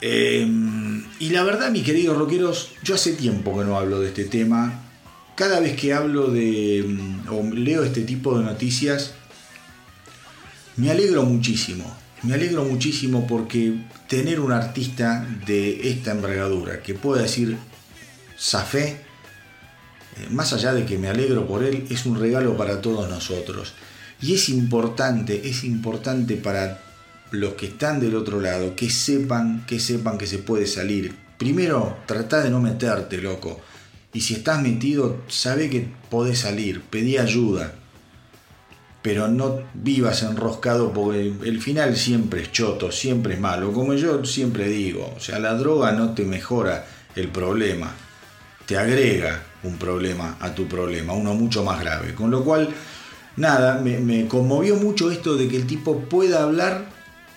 Em, y la verdad, mis queridos rockeros, yo hace tiempo que no hablo de este tema. Cada vez que hablo de mm, o leo este tipo de noticias, me alegro muchísimo. Me alegro muchísimo porque tener un artista de esta envergadura que pueda decir Safé, eh, más allá de que me alegro por él, es un regalo para todos nosotros. Y es importante, es importante para los que están del otro lado, que sepan, que sepan que se puede salir. Primero, trata de no meterte, loco. Y si estás metido, sabe que podés salir, pedí ayuda. Pero no vivas enroscado porque el final siempre es choto, siempre es malo. Como yo siempre digo, o sea, la droga no te mejora el problema, te agrega un problema a tu problema, uno mucho más grave. Con lo cual, nada, me, conmovió mucho esto de que el tipo pueda hablar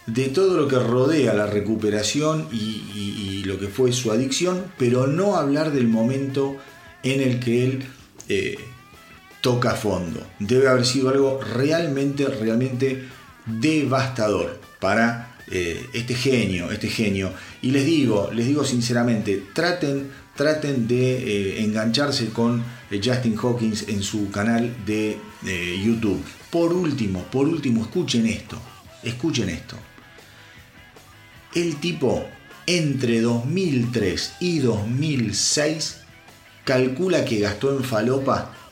de todo lo que rodea la recuperación y, lo que fue su adicción, pero no hablar del momento en el que él eh, toca fondo. Debe haber sido algo realmente, realmente devastador para eh, este genio, este genio. Y les digo, les digo sinceramente, traten, traten de eh, engancharse con Justin Hawkins en su canal de YouTube. Por último, por último, escuchen esto, escuchen esto. El tipo entre 2003 y 2006 calcula que gastó en falopa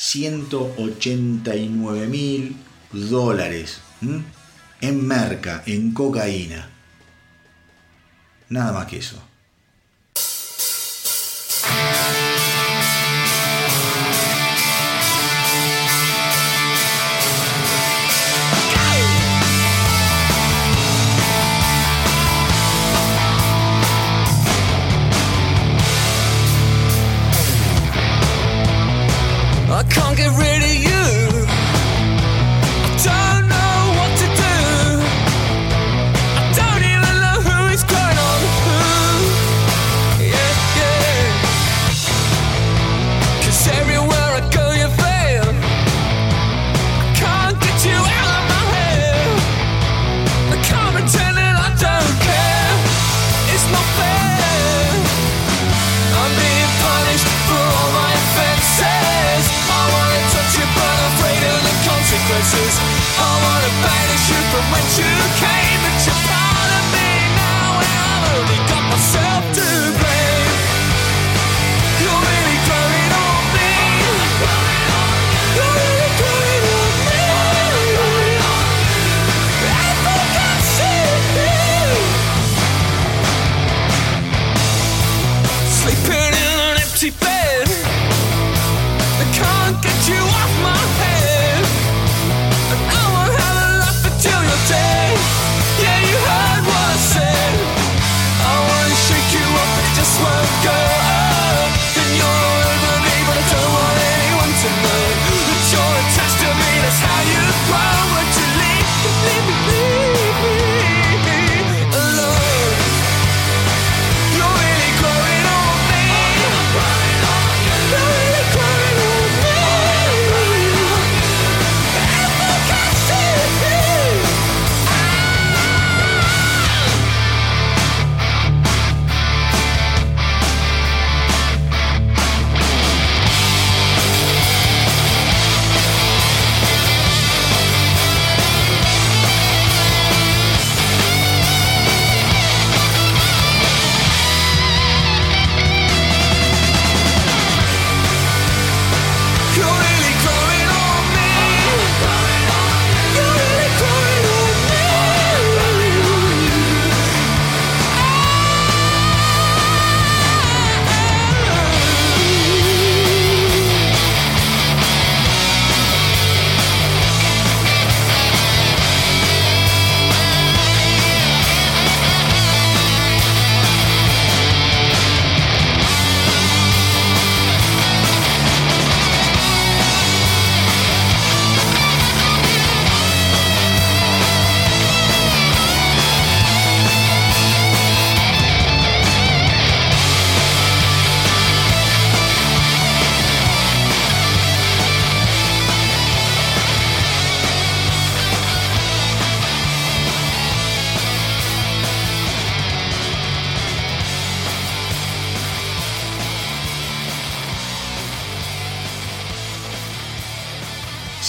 189 mil dólares en merca, en cocaína. Nada más que eso.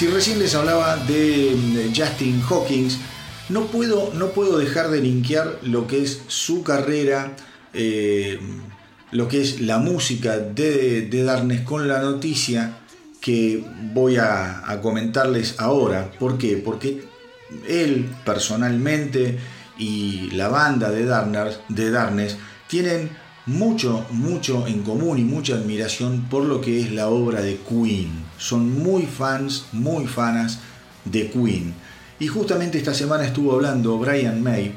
Si recién les hablaba de Justin Hawkins, no puedo, no puedo dejar de linkear lo que es su carrera, eh, lo que es la música de, Darnes con la noticia que voy a, comentarles ahora. ¿Por qué? Porque él personalmente y la banda de Darnes, de Darnes tienen mucho, mucho en común y mucha admiración por lo que es la obra de Queen. Son muy fans, muy fanas de Queen. Y justamente esta semana estuvo hablando Brian May,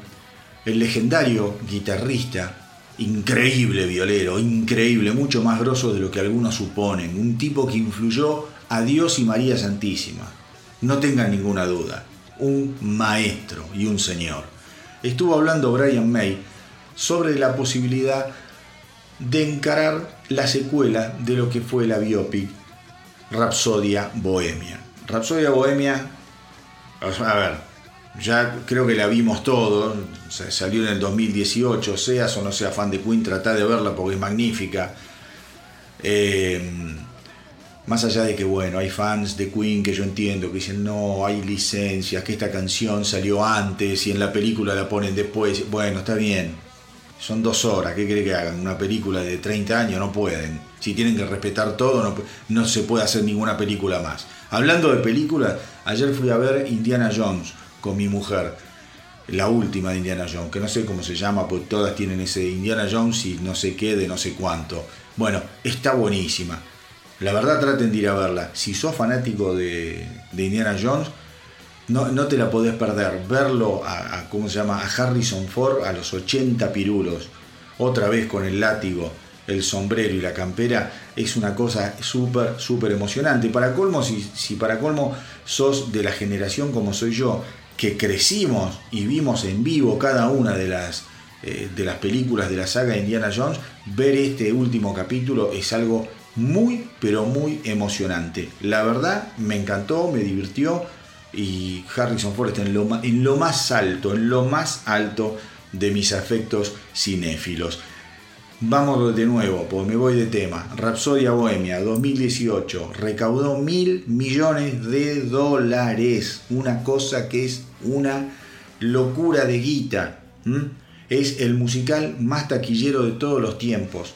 el legendario guitarrista, increíble violero, increíble, mucho más grosso de lo que algunos suponen, un tipo que influyó a Dios y María Santísima. No tengan ninguna duda, un maestro y un señor. Estuvo hablando Brian May sobre la posibilidad de encarar la secuela de lo que fue la biopic Rapsodia Bohemia. Rapsodia Bohemia, a ver, ya creo que la vimos todos, salió en el 2018, seas o no seas fan de Queen, trata de verla porque es magnífica. Eh, más allá de que, bueno, hay fans de Queen que yo entiendo que dicen, no, hay licencias, que esta canción salió antes y en la película la ponen después. Bueno, está bien, son dos horas, ¿qué cree que hagan? Una película de 30 años no pueden. Si tienen que respetar todo, no, se puede hacer ninguna película más. Hablando de películas, ayer fui a ver Indiana Jones con mi mujer. La última de Indiana Jones, que no sé cómo se llama, porque todas tienen ese Indiana Jones y no sé qué de no sé cuánto. Bueno, está buenísima. La verdad traten de ir a verla. Si sos fanático de, Indiana Jones, no, no, te la podés perder. Verlo a, ¿cómo se llama? A Harrison Ford a los 80 pirulos, otra vez con el látigo, el sombrero y la campera, es una cosa súper, súper emocionante. Para colmo, si, si para colmo sos de la generación como soy yo, que crecimos y vimos en vivo cada una de las, eh, de las películas de la saga Indiana Jones, ver este último capítulo es algo muy, pero muy emocionante. La verdad, me encantó, me divirtió y Harrison Ford está en lo, en lo más alto, en lo más alto de mis afectos cinéfilos. Vamos de nuevo, pues me voy de tema. Rapsodia Bohemia 2018 recaudó mil millones de dólares. Una cosa que es una locura de guita. Es el musical más taquillero de todos los tiempos.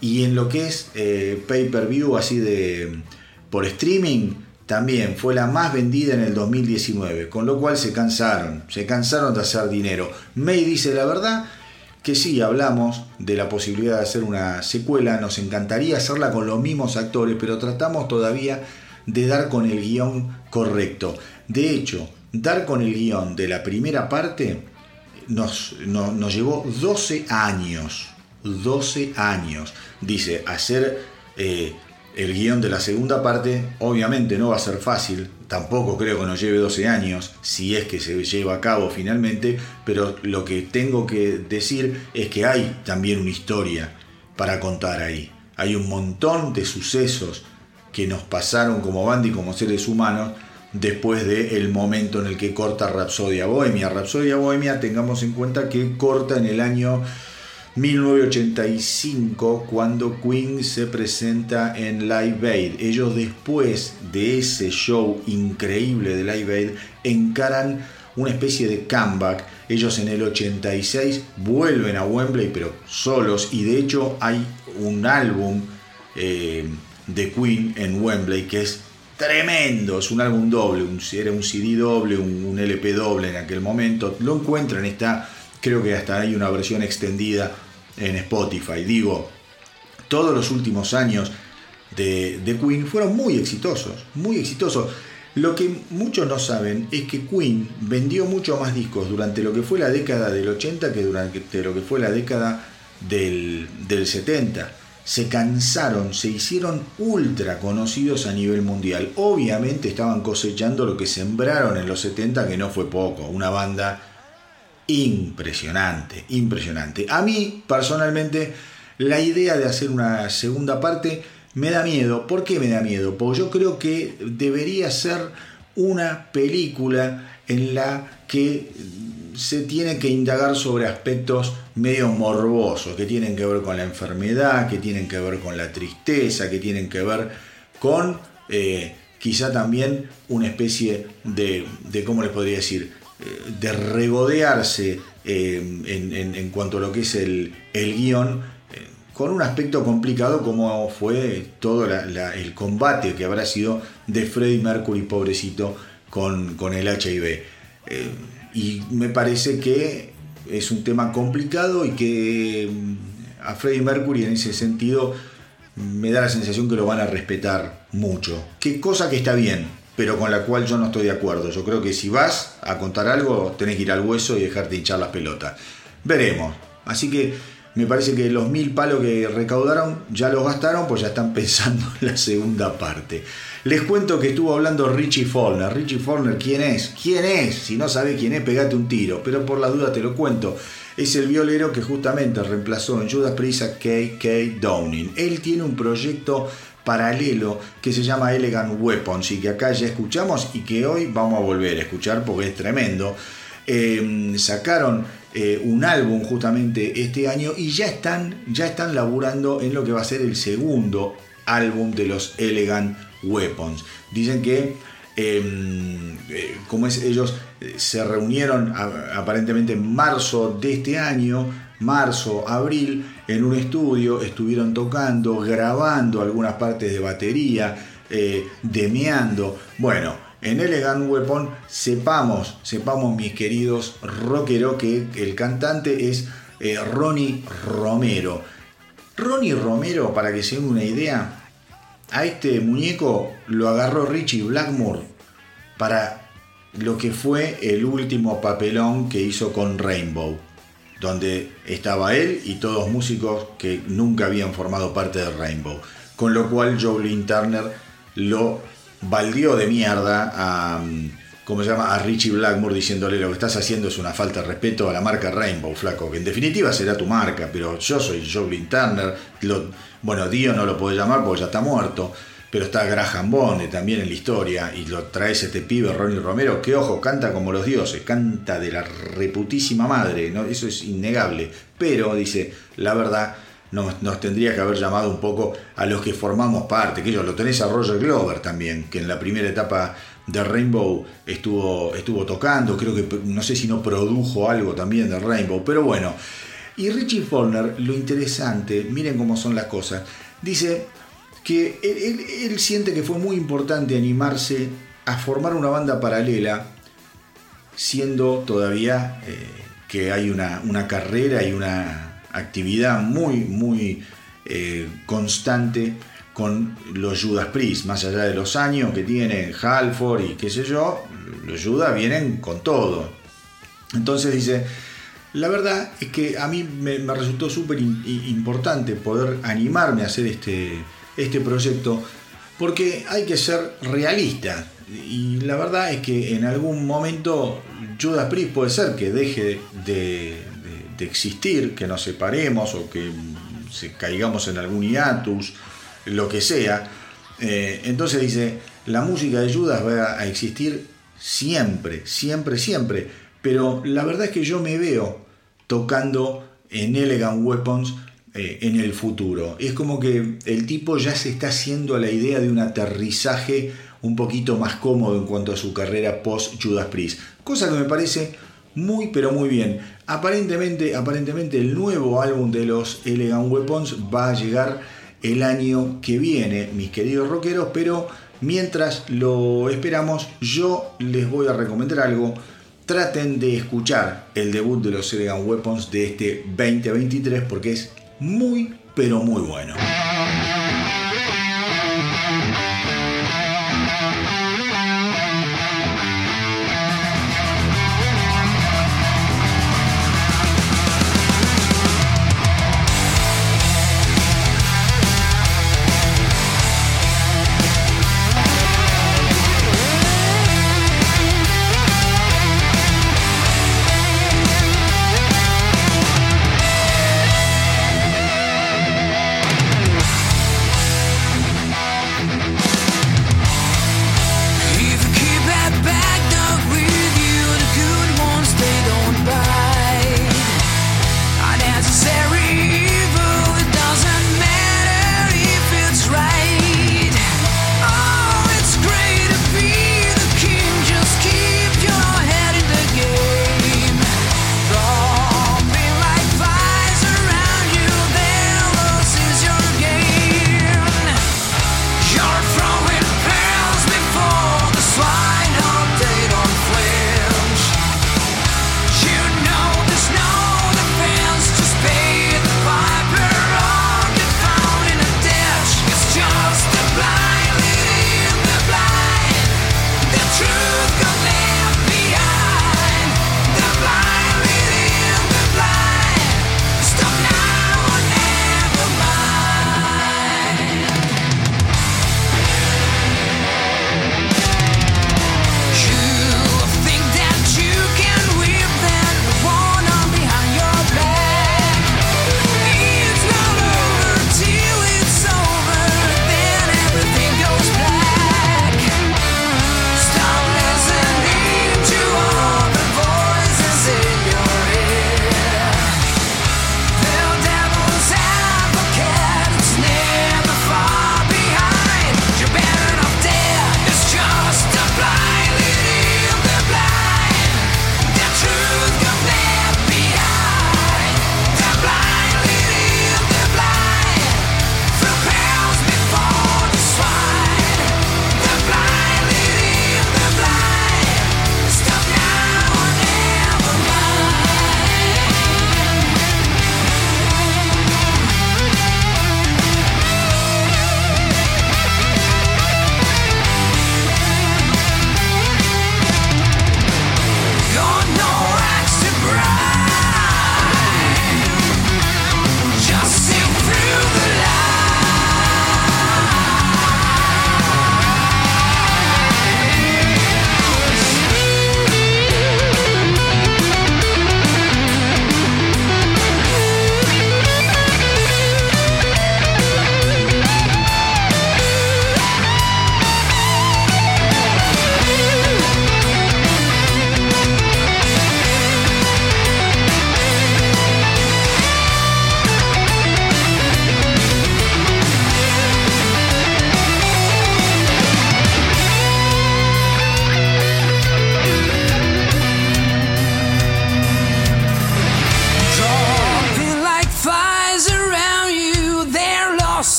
Y en lo que es eh, pay-per-view, así de por streaming, también fue la más vendida en el 2019. Con lo cual se cansaron, se cansaron de hacer dinero. May dice la verdad que sí, hablamos de la posibilidad de hacer una secuela, nos encantaría hacerla con los mismos actores, pero tratamos todavía de dar con el guion correcto. De hecho, dar con el guion de la primera parte nos, llevó 12 años. 12 años. Dice, hacer eh, el guion de la segunda parte obviamente no va a ser fácil, tampoco creo que nos lleve 12 años, si es que se lleva a cabo finalmente, pero lo que tengo que decir es que hay también una historia para contar ahí. Hay un montón de sucesos que nos pasaron como banda y como seres humanos después del momento en el que corta Rapsodia Bohemia. Rapsodia Bohemia, tengamos en cuenta que corta en el año 1985 cuando Queen se presenta en Live Aid. Ellos después de ese show increíble de Live Aid encaran una especie de comeback. Ellos en el 86 vuelven a Wembley pero solos y de hecho hay un álbum eh, de Queen en Wembley que es tremendo, es un álbum doble, un, era un CD doble, un, un LP doble en aquel momento. Lo encuentran, está creo que hasta hay una versión extendida en Spotify. Digo, todos los últimos años de, Queen fueron muy exitosos, muy exitosos. Lo que muchos no saben es que Queen vendió mucho más discos durante lo que fue la década del 80 que durante lo que fue la década del, del 70. Se cansaron, se hicieron ultra conocidos a nivel mundial. Obviamente estaban cosechando lo que sembraron en los 70, que no fue poco. Una banda impresionante, impresionante. A mí, personalmente, la idea de hacer una segunda parte me da miedo. ¿Por qué me da miedo? Porque yo creo que debería ser una película en la que se tiene que indagar sobre aspectos medio morbosos, que tienen que ver con la enfermedad, que tienen que ver con la tristeza, que tienen que ver con eh, quizá también una especie de, de ¿cómo les podría decir? Eh, de regodearse eh, en, cuanto a lo que es el, el guion, eh, con un aspecto complicado como fue todo el combate que habrá sido de Freddie Mercury, pobrecito, con, con el HIV. y me parece que es un tema complicado y que mm, a Freddie Mercury en ese sentido me da la sensación que lo van a respetar mucho. Qué cosa que está bien, pero con la cual yo no estoy de acuerdo. Yo creo que si vas a contar algo, tenés que ir al hueso y dejarte hinchar las pelotas. Veremos. Así que me parece que los mil palos que recaudaron ya los gastaron, pues ya están pensando en la segunda parte. Les cuento que estuvo hablando Richie Follner. Richie Follner, ¿quién es? ¿Quién es? Si no sabes quién es, pegate un tiro. Pero por la duda te lo cuento. Es el violero que justamente reemplazó en Judas Priest a K.K. Downing. Él tiene un proyecto paralelo que se llama Elegant Weapons y que acá ya escuchamos y que hoy vamos a volver a escuchar porque es tremendo. Em, sacaron eh, un álbum justamente este año y ya están, ya están laburando en lo que va a ser el segundo álbum de los Elegant Weapons. Dicen que em, eh, como es, ellos eh, se reunieron aparentemente en marzo de este año, marzo, abril, en un estudio, estuvieron tocando, grabando algunas partes de batería, eh, demeando. Bueno, en Elegant Weapon sepamos, sepamos mis queridos rockeros que el cantante es eh, Ronnie Romero. Ronnie Romero, para que se den una idea, a este muñeco lo agarró Richie Blackmore para lo que fue el último papelón que hizo con Rainbow donde estaba él y todos músicos que nunca habían formado parte de Rainbow. Con lo cual Joe Turner lo baldió de mierda a, ¿cómo se llama? a Richie Blackmore diciéndole lo que estás haciendo es una falta de respeto a la marca Rainbow, flaco, que en definitiva será tu marca, pero yo soy Joe Turner, bueno, Dio no lo puede llamar porque ya está muerto, pero está Graham Bond también en la historia y lo traes este pibe Ronnie Romero que ojo canta como los dioses canta de la reputísima madre ¿no? eso es innegable. Pero dice la verdad nos, nos, tendría que haber llamado un poco a los que formamos parte que ellos lo tenés a Roger Glover también que en la primera etapa de Rainbow estuvo, estuvo tocando creo que no sé si no produjo algo también de Rainbow pero bueno. Y Richie Follner lo interesante miren cómo son las cosas. Dice que él, siente que fue muy importante animarse a formar una banda paralela, siendo todavía eh, que hay una, carrera y una actividad muy, muy eh, constante con los Judas Priest, más allá de los años que tienen Halford y qué sé yo, los Judas vienen con todo. Entonces dice, la verdad es que a mí me, resultó súper importante poder animarme a hacer este, este proyecto porque hay que ser realista y la verdad es que en algún momento Judas Priest puede ser que deje de, existir, que nos separemos o que se caigamos en algún hiatus, lo que sea. Eh, entonces dice, la música de Judas va a existir siempre, siempre, siempre. Pero la verdad es que yo me veo tocando en Elegant Weapons eh, en el futuro. Es como que el tipo ya se está haciendo a la idea de un aterrizaje un poquito más cómodo en cuanto a su carrera post Judas Priest. Cosa que me parece muy pero muy bien. Aparentemente, aparentemente el nuevo álbum de los Elegant Weapons va a llegar el año que viene, mis queridos rockeros, pero mientras lo esperamos, yo les voy a recomendar algo. Traten de escuchar el debut de los Elegant Weapons de este 2023 porque es muy, pero muy bueno.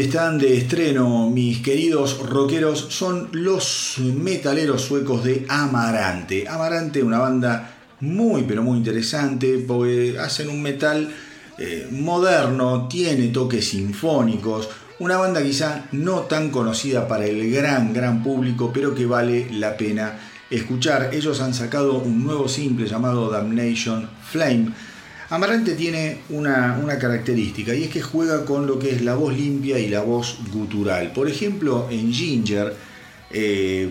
Están de estreno, mis queridos rockeros, son los metaleros suecos de Amarante. Amarante, una banda muy pero muy interesante, porque hacen un metal eh, moderno, tiene toques sinfónicos, una banda quizá no tan conocida para el gran, gran público, pero que vale la pena escuchar. Ellos han sacado un nuevo simple llamado Damnation Flame Amarante tiene una, característica y es que juega con lo que es la voz limpia y la voz gutural. Por ejemplo, en Ginger, eh,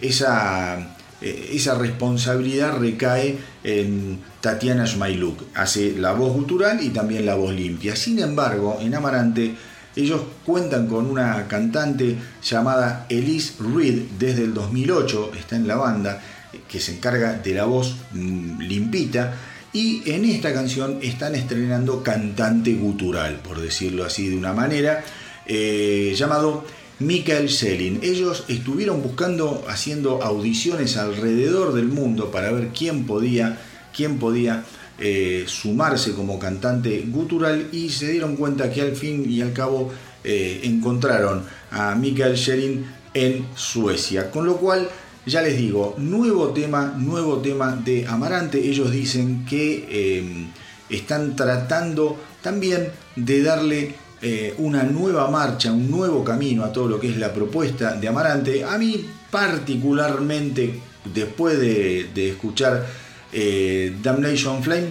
esa, eh, esa, responsabilidad recae en Tatiana Shmailuk. Hace la voz gutural y también la voz limpia. Sin embargo, en Amarante, ellos cuentan con una cantante llamada Elise Reed desde el 2008, está en la banda, que se encarga de la voz mm, limpita y en esta canción están estrenando cantante gutural, por decirlo así de una manera, eh, llamado Michael Selin. Ellos estuvieron buscando, haciendo audiciones alrededor del mundo para ver quién podía, quién podía eh, sumarse como cantante gutural y se dieron cuenta que al fin y al cabo eh, encontraron a Michael Selin en Suecia. Con lo cual ya les digo, nuevo tema, nuevo tema de Amarante. Ellos dicen que em, están tratando también de darle eh, una nueva marcha, un nuevo camino a todo lo que es la propuesta de Amarante. A mí particularmente, después de, escuchar eh, Damnation Flame,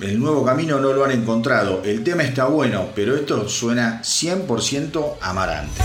el nuevo camino no lo han encontrado. El tema está bueno, pero esto suena 100% Amarante.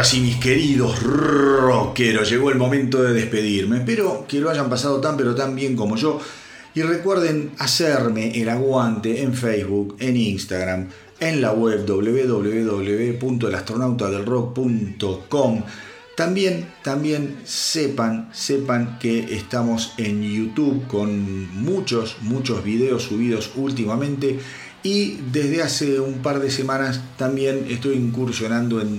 Ahora sí, mis queridos rockeros, llegó el momento de despedirme. Espero que lo hayan pasado tan pero tan bien como yo. Y recuerden hacerme el aguante en Facebook, en Instagram, en la web www.elastronautadelrock.com. También, también sepan, sepan que estamos en YouTube con muchos, muchos videos subidos últimamente y desde hace un par de semanas también estoy incursionando en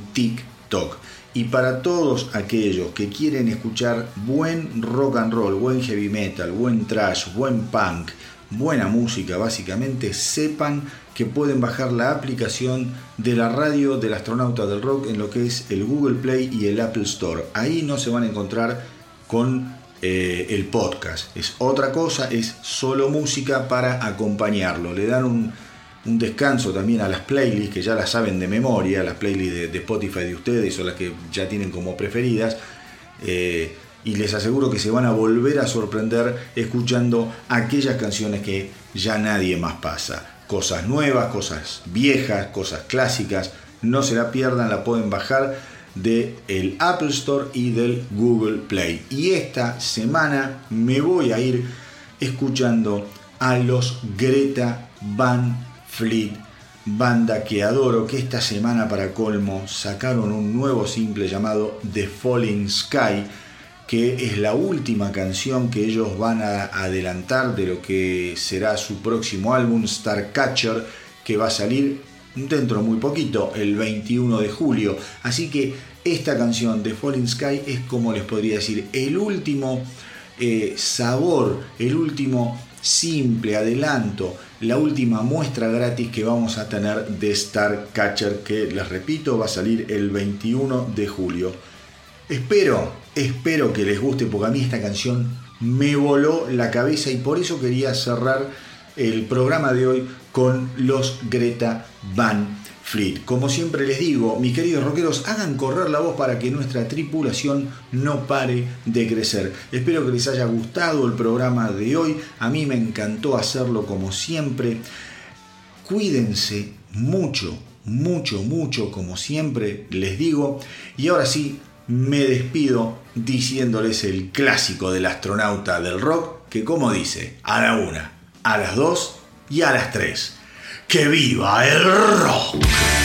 Y para todos aquellos que quieren escuchar buen rock and roll, buen heavy metal, buen trash, buen punk, buena música básicamente, sepan que pueden bajar la aplicación de la radio del astronauta del rock en lo que es el Google Play y el Apple Store. Ahí no se van a encontrar con eh, el podcast. Es otra cosa, es solo música para acompañarlo. Le dan un, un descanso también a las playlists que ya las saben de memoria, las playlists de, Spotify de ustedes o las que ya tienen como preferidas. Eh, y les aseguro que se van a volver a sorprender escuchando aquellas canciones que ya nadie más pasa. Cosas nuevas, cosas viejas, cosas clásicas. No se la pierdan, la pueden bajar del el Apple Store y del Google Play. Y esta semana me voy a ir escuchando a los Greta Van Fleet, banda que adoro, que esta semana para colmo sacaron un nuevo simple llamado The Falling Sky, que es la última canción que ellos van a adelantar de lo que será su próximo álbum, Starcatcher, que va a salir dentro muy poquito, el 21 de julio. Así que esta canción The Falling Sky es como les podría decir, el último eh, sabor, el último simple adelanto, la última muestra gratis que vamos a tener de Star Catcher, que les repito va a salir el 21 de julio. Espero, espero que les guste porque a mí esta canción me voló la cabeza y por eso quería cerrar el programa de hoy con los Greta Van como siempre les digo, mis queridos rockeros, hagan correr la voz para que nuestra tripulación no pare de crecer. Espero que les haya gustado el programa de hoy. A mí me encantó hacerlo como siempre. Cuídense mucho, mucho, mucho, como siempre les digo. Y ahora sí, me despido diciéndoles el clásico del astronauta del rock, que como dice, a la una, a las dos y a las tres. ¡Que viva el rock!